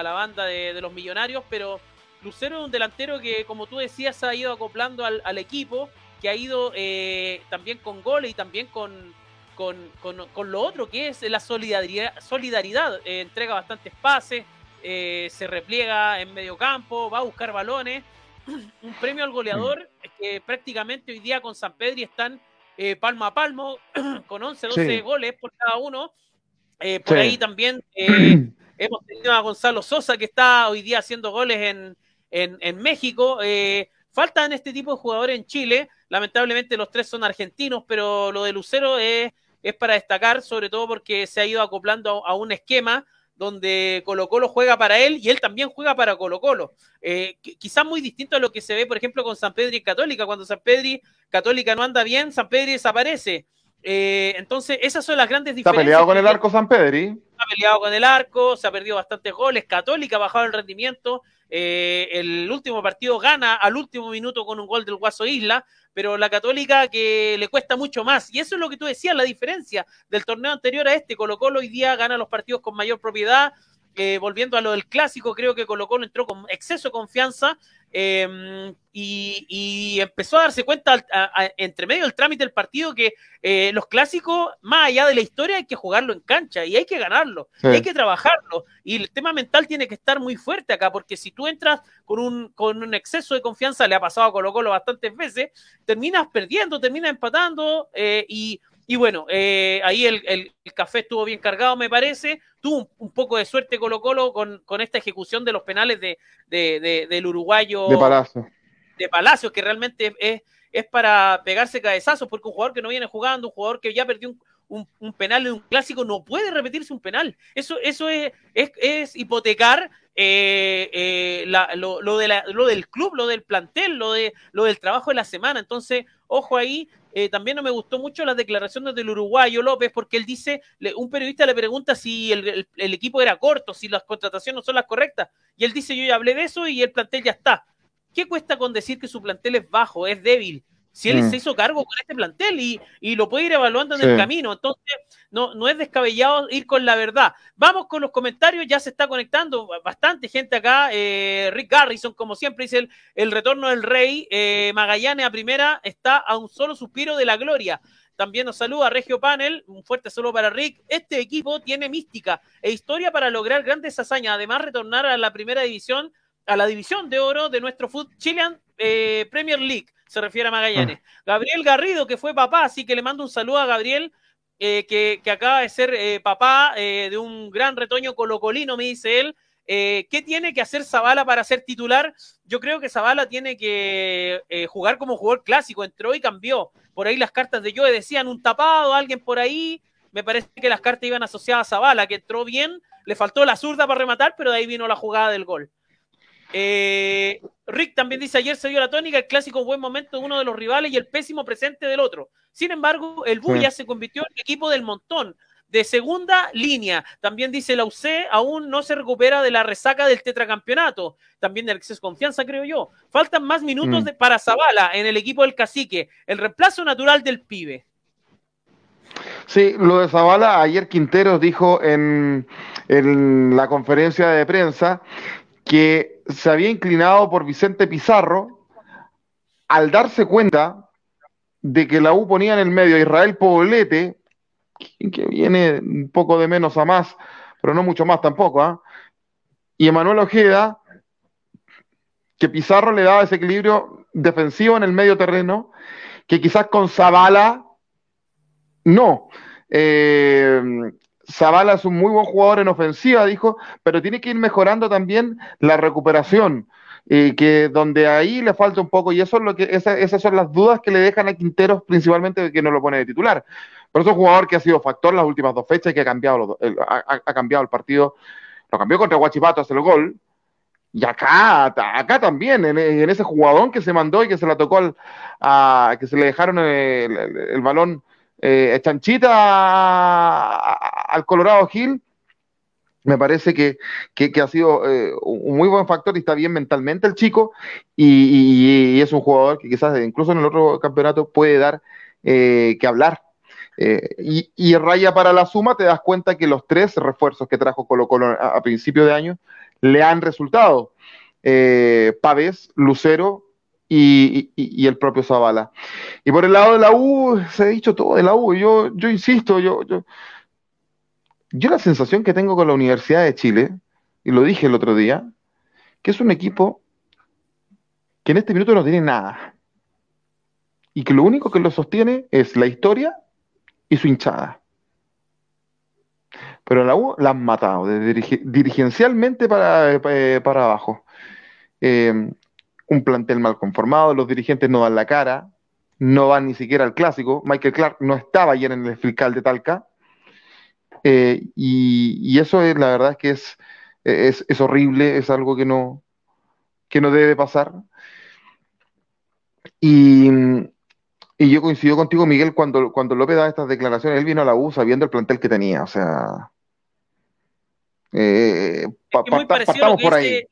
la, banda de, los millonarios, pero Lucero es un delantero que, como tú decías, ha ido acoplando al, equipo, que ha ido eh, también con goles y también con, con, lo otro, que es la solidaridad. solidaridad. Eh, entrega bastantes pases, eh, se repliega en medio campo, va a buscar balones. [clears throat] un premio al goleador que prácticamente hoy día con San Pedri están palmo a palmo, [clears throat] con 11, 12 goles por cada uno. por ahí también [clears throat] hemos tenido a Gonzalo Sosa, que está hoy día haciendo goles en, en, México. Eh, faltan este tipo de jugadores en Chile. Lamentablemente los tres son argentinos, pero lo de Lucero es, es para destacar, sobre todo porque se ha ido acoplando a, un esquema donde Colo Colo juega para él y él también juega para Colo Colo. Eh, quizás muy distinto a lo que se ve, por ejemplo, con San Pedro y Católica. Cuando San Pedro y Católica no anda bien, San Pedro desaparece. Eh, entonces, esas son las grandes diferencias. Está peleado con el arco San Pedri. Ha peleado con el arco, se ha perdido bastantes goles. Católica ha bajado el rendimiento. Eh, el último partido gana al último minuto con un gol del Guaso Isla, pero la Católica que le cuesta mucho más. Y eso es lo que tú decías, la diferencia del torneo anterior a este. Colo Colo hoy día gana los partidos con mayor propiedad. Eh, volviendo a lo del clásico, creo que Colo Colo entró con exceso de confianza Em, y, empezó a darse cuenta entre medio del trámite del partido que eh, los clásicos, más allá de la historia, hay que jugarlo en cancha y hay que ganarlo, hay que trabajarlo. Y el tema mental tiene que estar muy fuerte acá, porque si tú entras con un, con un exceso de confianza, le ha pasado a Colo Colo bastantes veces, terminas perdiendo, terminas empatando eh, y y bueno, eh, ahí el, café estuvo bien cargado, me parece. Tuvo un, poco de suerte Colo Colo con, con, esta ejecución de los penales de, del uruguayo. De Palacio. De Palacio, que realmente es, es para pegarse cabezazos, porque un jugador que no viene jugando, un jugador que ya perdió un, un, penal en un clásico, no puede repetirse un penal. Eso, eso es, es, hipotecar eh, eh, lo, lo, de lo del club, lo del plantel, lo, de, lo del trabajo de la semana. Entonces, ojo ahí, eh, también no me gustó mucho las declaraciones del uruguayo López, porque él dice, un periodista le pregunta si el, equipo era corto, si las contrataciones no son las correctas, y él dice, yo ya hablé de eso y el plantel ya está. ¿Qué cuesta con decir que su plantel es bajo, es débil? Si él mm. se hizo cargo con este plantel y, y lo puede ir evaluando en el camino. Entonces, no, no es descabellado ir con la verdad. Vamos con los comentarios, ya se está conectando bastante gente acá. Eh, Rick Garrison, como siempre, dice el, el retorno del rey. Eh, Magallanes a primera está a un solo suspiro de la gloria. También nos saluda Regio Panel, un fuerte saludo para Rick. Este equipo tiene mística e historia para lograr grandes hazañas, además retornar a la primera división, a la división de oro de nuestro fútbol Chilean eh, Premier League se refiere a Magallanes. Ah. Gabriel Garrido, que fue papá, así que le mando un saludo a Gabriel, eh, que, acaba de ser eh, papá eh, de un gran retoño colocolino, me dice él. ¿Qué tiene que hacer Zavala para ser titular? Yo creo que Zavala tiene que jugar como jugador clásico, entró y cambió. Por ahí las cartas de Joe decían un tapado, alguien por ahí. Me parece que las cartas iban asociadas a Zavala, que entró bien, le faltó la zurda para rematar, pero de ahí vino la jugada del gol. Eh, Rick también dice, ayer se dio la tónica, el clásico buen momento de uno de los rivales y el pésimo presente del otro. Sin embargo, el Buya se convirtió en equipo del montón, de segunda línea. También dice la UC, aún no se recupera de la resaca del tetracampeonato. También del exceso de confianza, creo yo. Faltan más minutos mm. para Zavala en el equipo del cacique, el reemplazo natural del pibe. Sí, lo de Zavala, ayer Quinteros dijo en, en la conferencia de prensa que se había inclinado por Vicente Pizarro al darse cuenta de que la U ponía en el medio a Israel Poblete, que viene un poco de menos a más, pero no mucho más tampoco, ¿ah? y Emanuel Ojeda, que Pizarro le daba ese equilibrio defensivo en el medio terreno, que quizás con Zavala no. Eh, Zavala es un muy buen jugador en ofensiva, dijo, pero tiene que ir mejorando también la recuperación. y que donde ahí le falta un poco, y eso es lo que, esas son las dudas que le dejan a Quinteros, principalmente que no lo pone de titular. Pero es un jugador que ha sido factor las últimas dos fechas y que ha cambiado, el, partido, lo cambió contra Guachipato, hace el gol, y acá, acá también, en, ese jugador que se mandó y que se la tocó al, que se le dejaron el balón eh, chanchita al Colorado Gil, me parece que, ha sido eh, un muy buen factor y está bien mentalmente el chico y, es un jugador que quizás incluso en el otro campeonato puede dar eh, que hablar. Eh, y, raya para la suma, te das cuenta que los tres refuerzos que trajo Colo Colo a, principio de año le han resultado. eh, Pavés, Lucero y, el propio Zavala. Y por el lado de la U, se ha dicho todo de la U. Yo, yo insisto, yo, yo, yo la sensación que tengo con la Universidad de Chile, y lo dije el otro día, que es un equipo que en este minuto no tiene nada. Y que lo único que lo sostiene es la historia y su hinchada. Pero la U la han matado, dirigencialmente para, eh, para abajo. Eh, un plantel mal conformado, los dirigentes no dan la cara, no van ni siquiera al clásico. Michael Clark no estaba ayer en el fiscal de Talca. Eh, y, eso es, la verdad es que es, es, horrible, es algo que no, que no debe pasar. Y, yo coincido contigo, Miguel, cuando, cuando López da estas declaraciones, él vino a la U sabiendo el plantel que tenía, o sea... Eh, partamos por ahí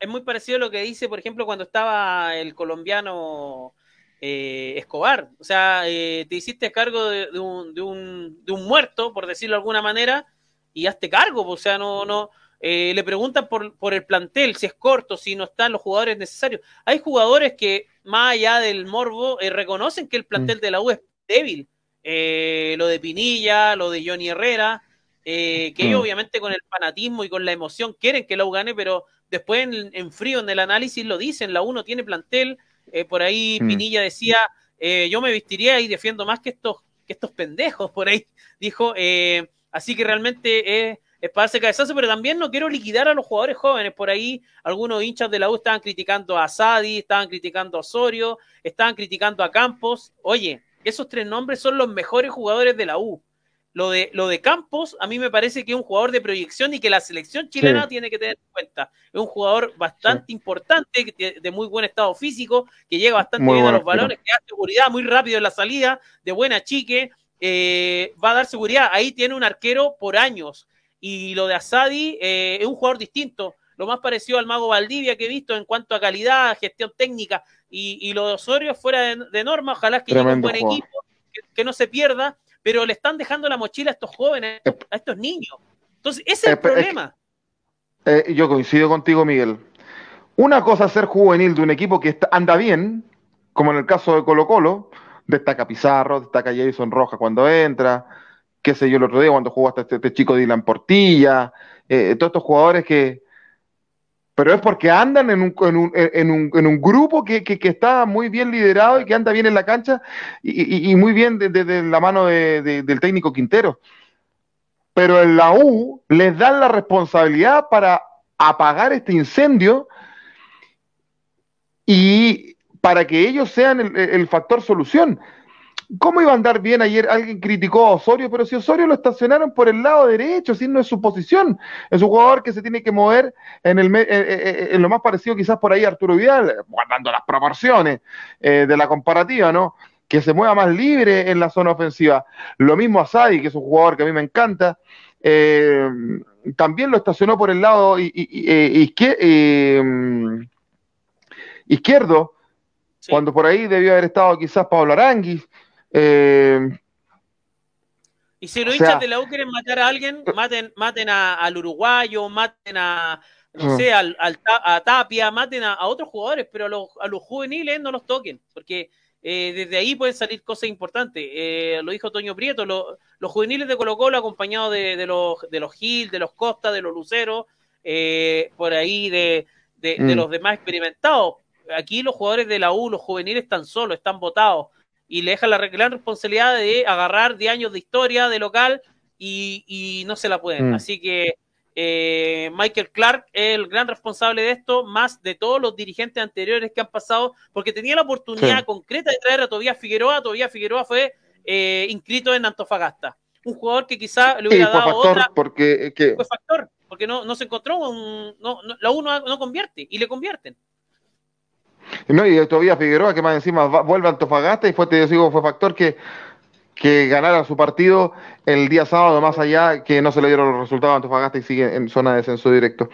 es muy parecido a lo que dice, por ejemplo, cuando estaba el colombiano eh, Escobar. O sea, eh, te hiciste cargo de, un, de, un, de, un, muerto, por decirlo de alguna manera, y hazte cargo. O sea, no, no. Eh, le preguntan por, por el plantel, si es corto, si no están los jugadores necesarios. Hay jugadores que, más allá del morbo, reconocen que el plantel mm. de la U es débil. lo de Pinilla, lo de Johnny Herrera, que ellos mm. obviamente con el fanatismo y con la emoción quieren que la U gane, pero Después en, frío, en el análisis lo dicen, la 1 tiene plantel, eh, por ahí mm. Pinilla decía, eh, yo me vestiría y defiendo más que estos, que estos pendejos, por ahí dijo, eh, así que realmente es, es para ese cabezazo, pero también no quiero liquidar a los jugadores jóvenes, por ahí algunos hinchas de la U estaban criticando a Sadi, estaban criticando a Osorio, estaban criticando a Campos, oye, esos tres nombres son los mejores jugadores de la U. Lo de, lo de Campos, a mí me parece que es un jugador de proyección y que la selección chilena tiene que tener en cuenta. Es un jugador bastante importante, de muy buen estado físico, que llega bastante bien a los balones, que da seguridad muy rápido en la salida, de buena chique, eh, va a dar seguridad. Ahí tiene un arquero por años. Y lo de Asadi eh, es un jugador distinto, lo más parecido al Mago Valdivia que he visto en cuanto a calidad, gestión técnica. Y, lo de Osorio fuera de, norma, ojalá que llegue un buen equipo, que no se pierda pero le están dejando la mochila a estos jóvenes, eh, a estos niños. Entonces, ese es el eh, problema. Eh, yo coincido contigo, Miguel. Una cosa es ser juvenil de un equipo que anda bien, como en el caso de Colo Colo, destaca Pizarro, destaca Jason Roja cuando entra, qué sé yo el otro día cuando jugó hasta este, este chico Dylan Portilla, todos estos jugadores que, pero es porque andan en un, en un, en un, en un grupo que, que, está muy bien liderado y que anda bien en la cancha y, y, muy bien desde la mano del técnico Quintero. Pero en la U les dan la responsabilidad para apagar este incendio y para que ellos sean el, el factor solución. ¿Cómo iba a andar bien ayer? Alguien criticó a Osorio, pero si Osorio lo estacionaron por el lado derecho, si no es su posición, es un jugador que se tiene que mover en, el, eh, eh, eh, en lo más parecido quizás por ahí a Arturo Vidal, guardando las proporciones de la comparativa, ¿no? Que se mueva más libre en la zona ofensiva. Lo mismo a Sadi, que es un jugador que a mí me encanta. también lo estacionó por el lado izquierdo, cuando por ahí debió haber estado quizás Pablo Aranguis. Eh, y si los hinchas de la U quieren matar a alguien, maten, maten al uruguayo, maten a, no ah. sé, al, a Tapia, maten a, otros jugadores, pero a los, a los juveniles no los toquen, porque eh, desde ahí pueden salir cosas importantes. Eh, lo dijo Toño Prieto, los juveniles de Colo Colo acompañados de, los, de los Gil, de los Costa, de los Luceros, por ahí de, de, mm. los demás experimentados. Aquí los jugadores de la U, los juveniles están solos, están votados y le deja la gran responsabilidad de agarrar 10 años de historia de local y, no se la pueden. Mm. Así que eh, Michael Clark es el gran responsable de esto, más de todos los dirigentes anteriores que han pasado, porque tenía la oportunidad concreta de traer a Tobías Figueroa. Tobías Figueroa fue eh, inscrito en Antofagasta. Un jugador que quizá le hubiera dado otra. Porque, Fue factor, porque no, no se encontró, un, no, la uno no convierte y le convierten. No, y todavía Figueroa, que más encima vuelve a Antofagasta y fue, te digo, fue factor que, que ganara su partido el día sábado, más allá que no se le dieron los resultados a Antofagasta y sigue en zona de descenso directo.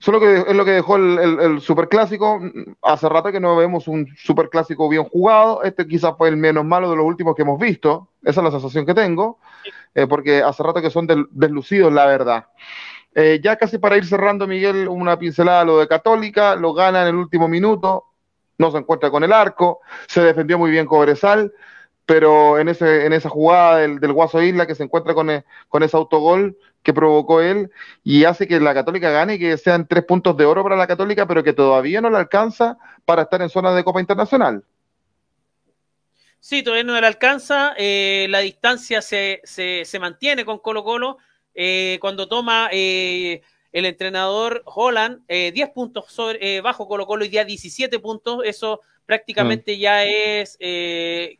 Solo que es lo que dejó el, superclásico. Hace rato que no vemos un superclásico bien jugado. Este quizás fue el menos malo de los últimos que hemos visto. Esa es la sensación que tengo. Eh, porque hace rato que son deslucidos, la verdad. Eh, ya casi para ir cerrando, Miguel, una pincelada a lo de Católica, lo gana en el último minuto, no se encuentra con el arco, se defendió muy bien Cobresal, pero en, ese, en esa jugada del, del Guaso Isla que se encuentra con, e, con ese autogol que provocó él y hace que la Católica gane y que sean tres puntos de oro para la Católica, pero que todavía no le alcanza para estar en zona de Copa Internacional. Sí, todavía no le alcanza. Eh, la distancia se, se, se, mantiene con Colo Colo. Eh, cuando toma eh, el entrenador Holland 10 eh, puntos sobre, bajo Colo Colo y día 17 puntos, eso prácticamente mm. ya es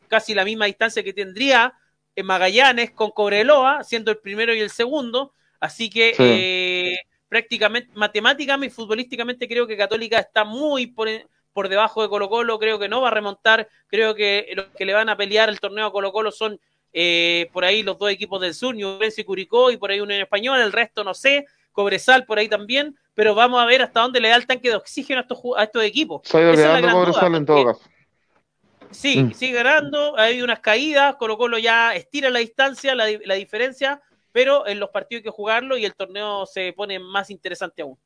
casi la misma distancia que tendría en Magallanes con Cobreloa, siendo el primero y el segundo. Así que sí. prácticamente, matemáticamente y futbolísticamente creo que Católica está muy por, por debajo de Colo Colo, creo que no va a remontar, creo que los que le van a pelear el torneo a Colo Colo son eh, por ahí los dos equipos del sur, Ñublense y Curicó, y por ahí uno en español, el resto no sé, Cobresal por ahí también, pero vamos a ver hasta dónde le da el tanque de oxígeno a estos, a estos equipos. Está Cobresal en todo caso. Sí, mm. sigue ganando, hay unas caídas, Colo Colo ya estira la distancia, la, la diferencia, pero en los partidos hay que jugarlo y el torneo se pone más interesante aún.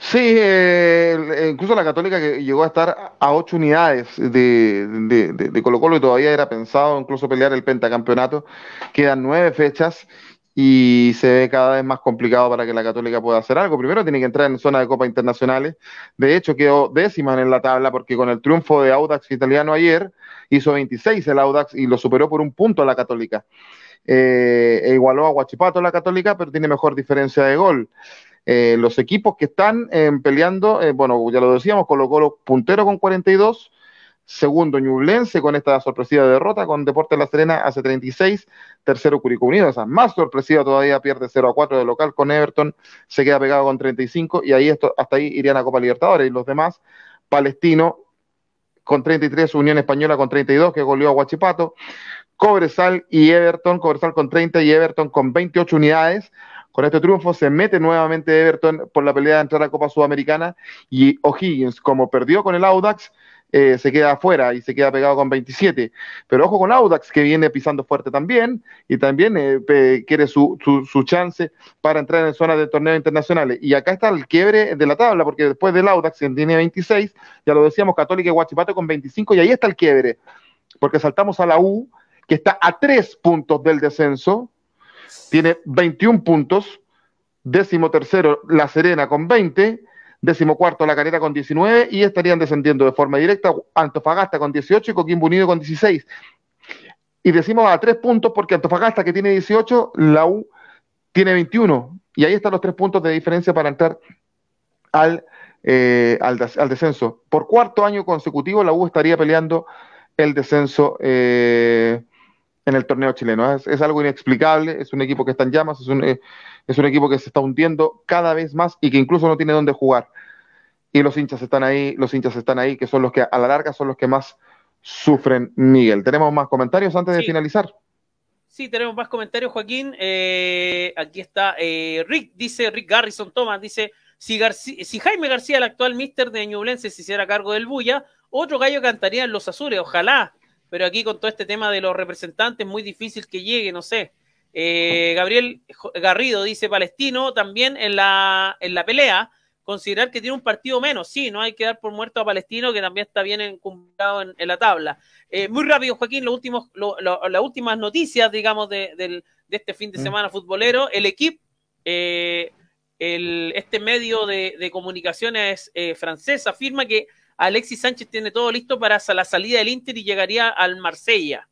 Sí, eh, incluso la Católica que llegó a estar a ocho unidades de, de, de, de, Colo Colo y todavía era pensado incluso pelear el pentacampeonato. Quedan nueve fechas y se ve cada vez más complicado para que la Católica pueda hacer algo. Primero tiene que entrar en zona de Copa Internacionales. De hecho, quedó décima en la tabla porque con el triunfo de Audax italiano ayer hizo 26 el Audax y lo superó por un punto la Católica. Eh, e igualó a Guachipato la Católica, pero tiene mejor diferencia de gol. Eh, los equipos que están eh, peleando, eh, bueno, ya lo decíamos, Colo Colo puntero con 42, segundo Ñublense con esta sorpresiva derrota, con Deportes La Serena hace 36, tercero Curicó Unido, esa más sorpresiva todavía, pierde 0 a 4 de local con Everton, se queda pegado con 35 y ahí esto, hasta ahí irían a Copa Libertadores. Y los demás, Palestino con 33, Unión Española con 32, que goleó a Huachipato, Cobresal y Everton, Cobresal con 30 y Everton con 28 unidades, con este triunfo se mete nuevamente Everton por la pelea de entrar a Copa Sudamericana y O'Higgins, como perdió con el Audax, eh, se queda afuera y se queda pegado con 27. Pero ojo con Audax, que viene pisando fuerte también y también eh, quiere su, su, chance para entrar en zonas de torneos internacionales. Y acá está el quiebre de la tabla, porque después del Audax, que tiene 26, ya lo decíamos, Católica y Guachipato con 25, y ahí está el quiebre, porque saltamos a la U, que está a tres puntos del descenso, tiene 21 puntos, décimo tercero La Serena con 20, décimo cuarto La Calera con 19 y estarían descendiendo de forma directa Antofagasta con 18 y Coquimbo Unido con 16. Y decimos a tres puntos porque Antofagasta que tiene 18, la U tiene 21 y ahí están los tres puntos de diferencia para entrar al, eh, al, al descenso. Por cuarto año consecutivo la U estaría peleando el descenso. Eh, en el torneo chileno. Es, es, algo inexplicable, es un equipo que está en llamas, es un, eh, es un equipo que se está hundiendo cada vez más y que incluso no tiene dónde jugar. Y los hinchas están ahí, los hinchas están ahí, que son los que a la larga son los que más sufren, Miguel. ¿Tenemos más comentarios antes sí. de finalizar? Sí, tenemos más comentarios, Joaquín. Eh, aquí está eh, Rick, dice Rick Garrison Thomas, dice, si, García, si Jaime García, el actual mister de Ñublense, se hiciera cargo del Bulla, otro gallo cantaría en los Azures, ojalá pero aquí con todo este tema de los representantes, muy difícil que llegue, no sé. Eh, Gabriel Garrido dice Palestino también en la, en la pelea, considerar que tiene un partido menos, sí, no hay que dar por muerto a Palestino, que también está bien encumbrado en, en la tabla. Eh, muy rápido, Joaquín, los últimos, lo, lo, las últimas noticias, digamos, de, de, de, este fin de mm. semana futbolero. El equipo, eh, el, este medio de, de comunicaciones eh, francés afirma que Alexis Sánchez tiene todo listo para la salida del Inter y llegaría al Marsella.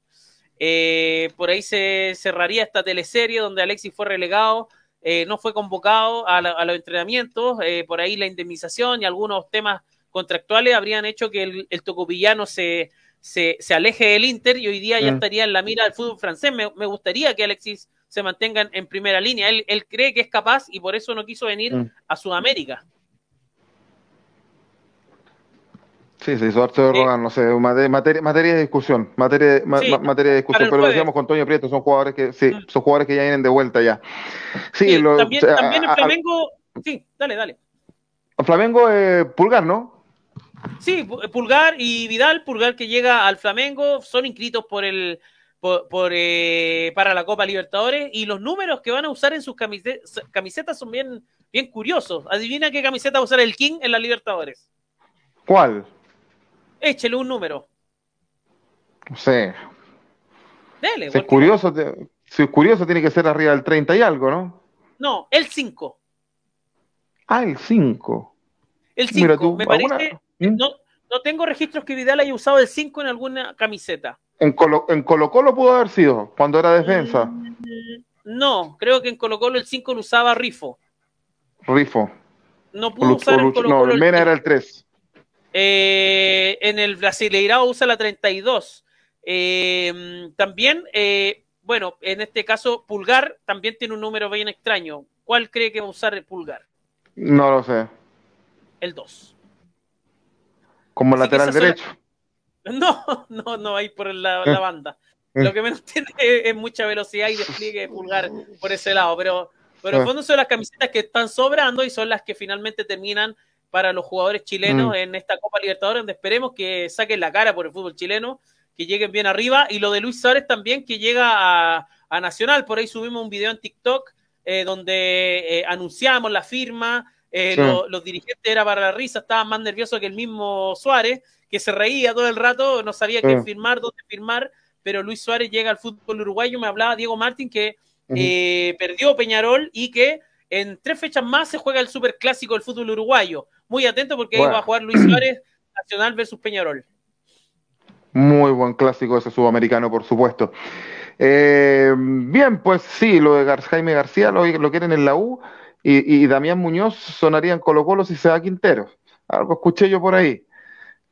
Eh, por ahí se cerraría esta teleserie donde Alexis fue relegado, eh, no fue convocado a, la, a los entrenamientos, eh, por ahí la indemnización y algunos temas contractuales habrían hecho que el, el tocopillano se, se, se, aleje del Inter y hoy día ya mm. estaría en la mira del fútbol francés. Me, me gustaría que Alexis se mantenga en, en primera línea. Él, él, cree que es capaz y por eso no quiso venir mm. a Sudamérica. Sí, se hizo harto de Rogan, no sé, materia, materia de discusión, materia, sí, ma, materia de discusión, pero lo decíamos con Toño Prieto, son jugadores que, sí, mm. son jugadores que ya vienen de vuelta ya. Sí, sí lo, también, o sea, también en Flamengo, a, sí, dale, dale. Flamengo, eh, Pulgar, ¿no? Sí, Pulgar y Vidal, Pulgar que llega al Flamengo, son inscritos por el, por, eh, para la Copa Libertadores y los números que van a usar en sus camisetas, son bien, bien curiosos. Adivina qué camiseta va a usar el King en la Libertadores. ¿Cuál? Échele un número. No sé. Dele, si, es curioso, si es curioso, tiene que ser arriba del 30 y algo, ¿no? No, el 5. Ah, el 5. El 5, me parece. ¿Mm? No, no tengo registros que Vidal haya usado el 5 en alguna camiseta. En Colo, en Colo Colo pudo haber sido, cuando era defensa. Mm, no, creo que en Colo Colo el 5 lo usaba Rifo. Rifo. No pudo usar en Colo Colo. No, el Mena era el 3. Eh, en el Brasileirao usa la 32. Eh, también, eh, bueno, en este caso, Pulgar también tiene un número bien extraño. ¿Cuál cree que va a usar el Pulgar? No lo sé. El 2. Como lateral derecho. [laughs] No, no, no, ahí por la, la banda. [laughs] Lo que menos tiene es, mucha velocidad y despliegue de pulgar por ese lado, pero, pero en fondo son las camisetas que están sobrando y son las que finalmente terminan para los jugadores chilenos mm. en esta Copa Libertadores, donde esperemos que saquen la cara por el fútbol chileno, que lleguen bien arriba. Y lo de Luis Suárez también, que llega a, Nacional. Por ahí subimos un video en TikTok eh, donde eh, anunciamos la firma. Eh, los dirigentes era para la risa, estaban más nerviosos que el mismo Suárez, que se reía todo el rato, no sabía qué firmar, dónde firmar. Pero Luis Suárez llega al fútbol uruguayo. Me hablaba Diego Martín que perdió Peñarol y que en tres fechas más se juega el superclásico del fútbol uruguayo muy atento porque ahí va a jugar Luis Suárez, [clears throat] Nacional versus Peñarol. Muy buen clásico ese sudamericano, por supuesto. Eh, bien, pues sí, lo de Jaime García lo, lo, quieren en la U y, Damián Muñoz sonaría en Colo Colo si se da Quintero. Algo escuché yo por ahí.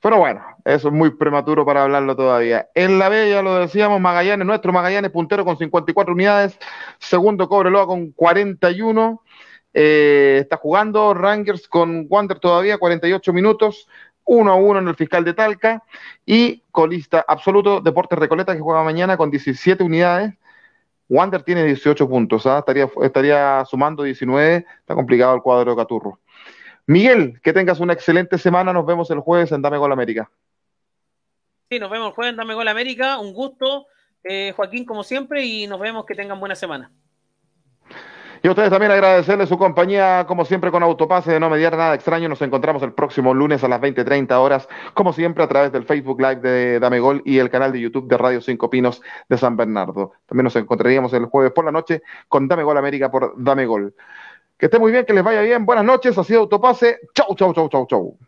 Pero bueno, eso es muy prematuro para hablarlo todavía. En la B, ya lo decíamos, Magallanes, nuestro Magallanes puntero con 54 unidades, segundo Cobreloa con 41, eh, está jugando Rangers con Wander todavía, 48 minutos, 1 a 1 en el fiscal de Talca. Y colista absoluto, Deportes Recoleta, que juega mañana con 17 unidades. Wander tiene 18 puntos, ¿ah? estaría, estaría sumando 19. Está complicado el cuadro de Caturro. Miguel, que tengas una excelente semana. Nos vemos el jueves en Dame Gol América. Sí, nos vemos el jueves en Dame Gol América. Un gusto, eh, Joaquín, como siempre, y nos vemos que tengan buena semana. Y a ustedes también agradecerles su compañía, como siempre, con Autopase de no mediar nada extraño. Nos encontramos el próximo lunes a las 20.30 horas, como siempre, a través del Facebook Live de Dame Gol y el canal de YouTube de Radio Cinco Pinos de San Bernardo. También nos encontraríamos el jueves por la noche con Dame Gol América por Dame Gol. Que esté muy bien, que les vaya bien. Buenas noches, ha sido Autopase. Chau, chau, chau, chau, chau.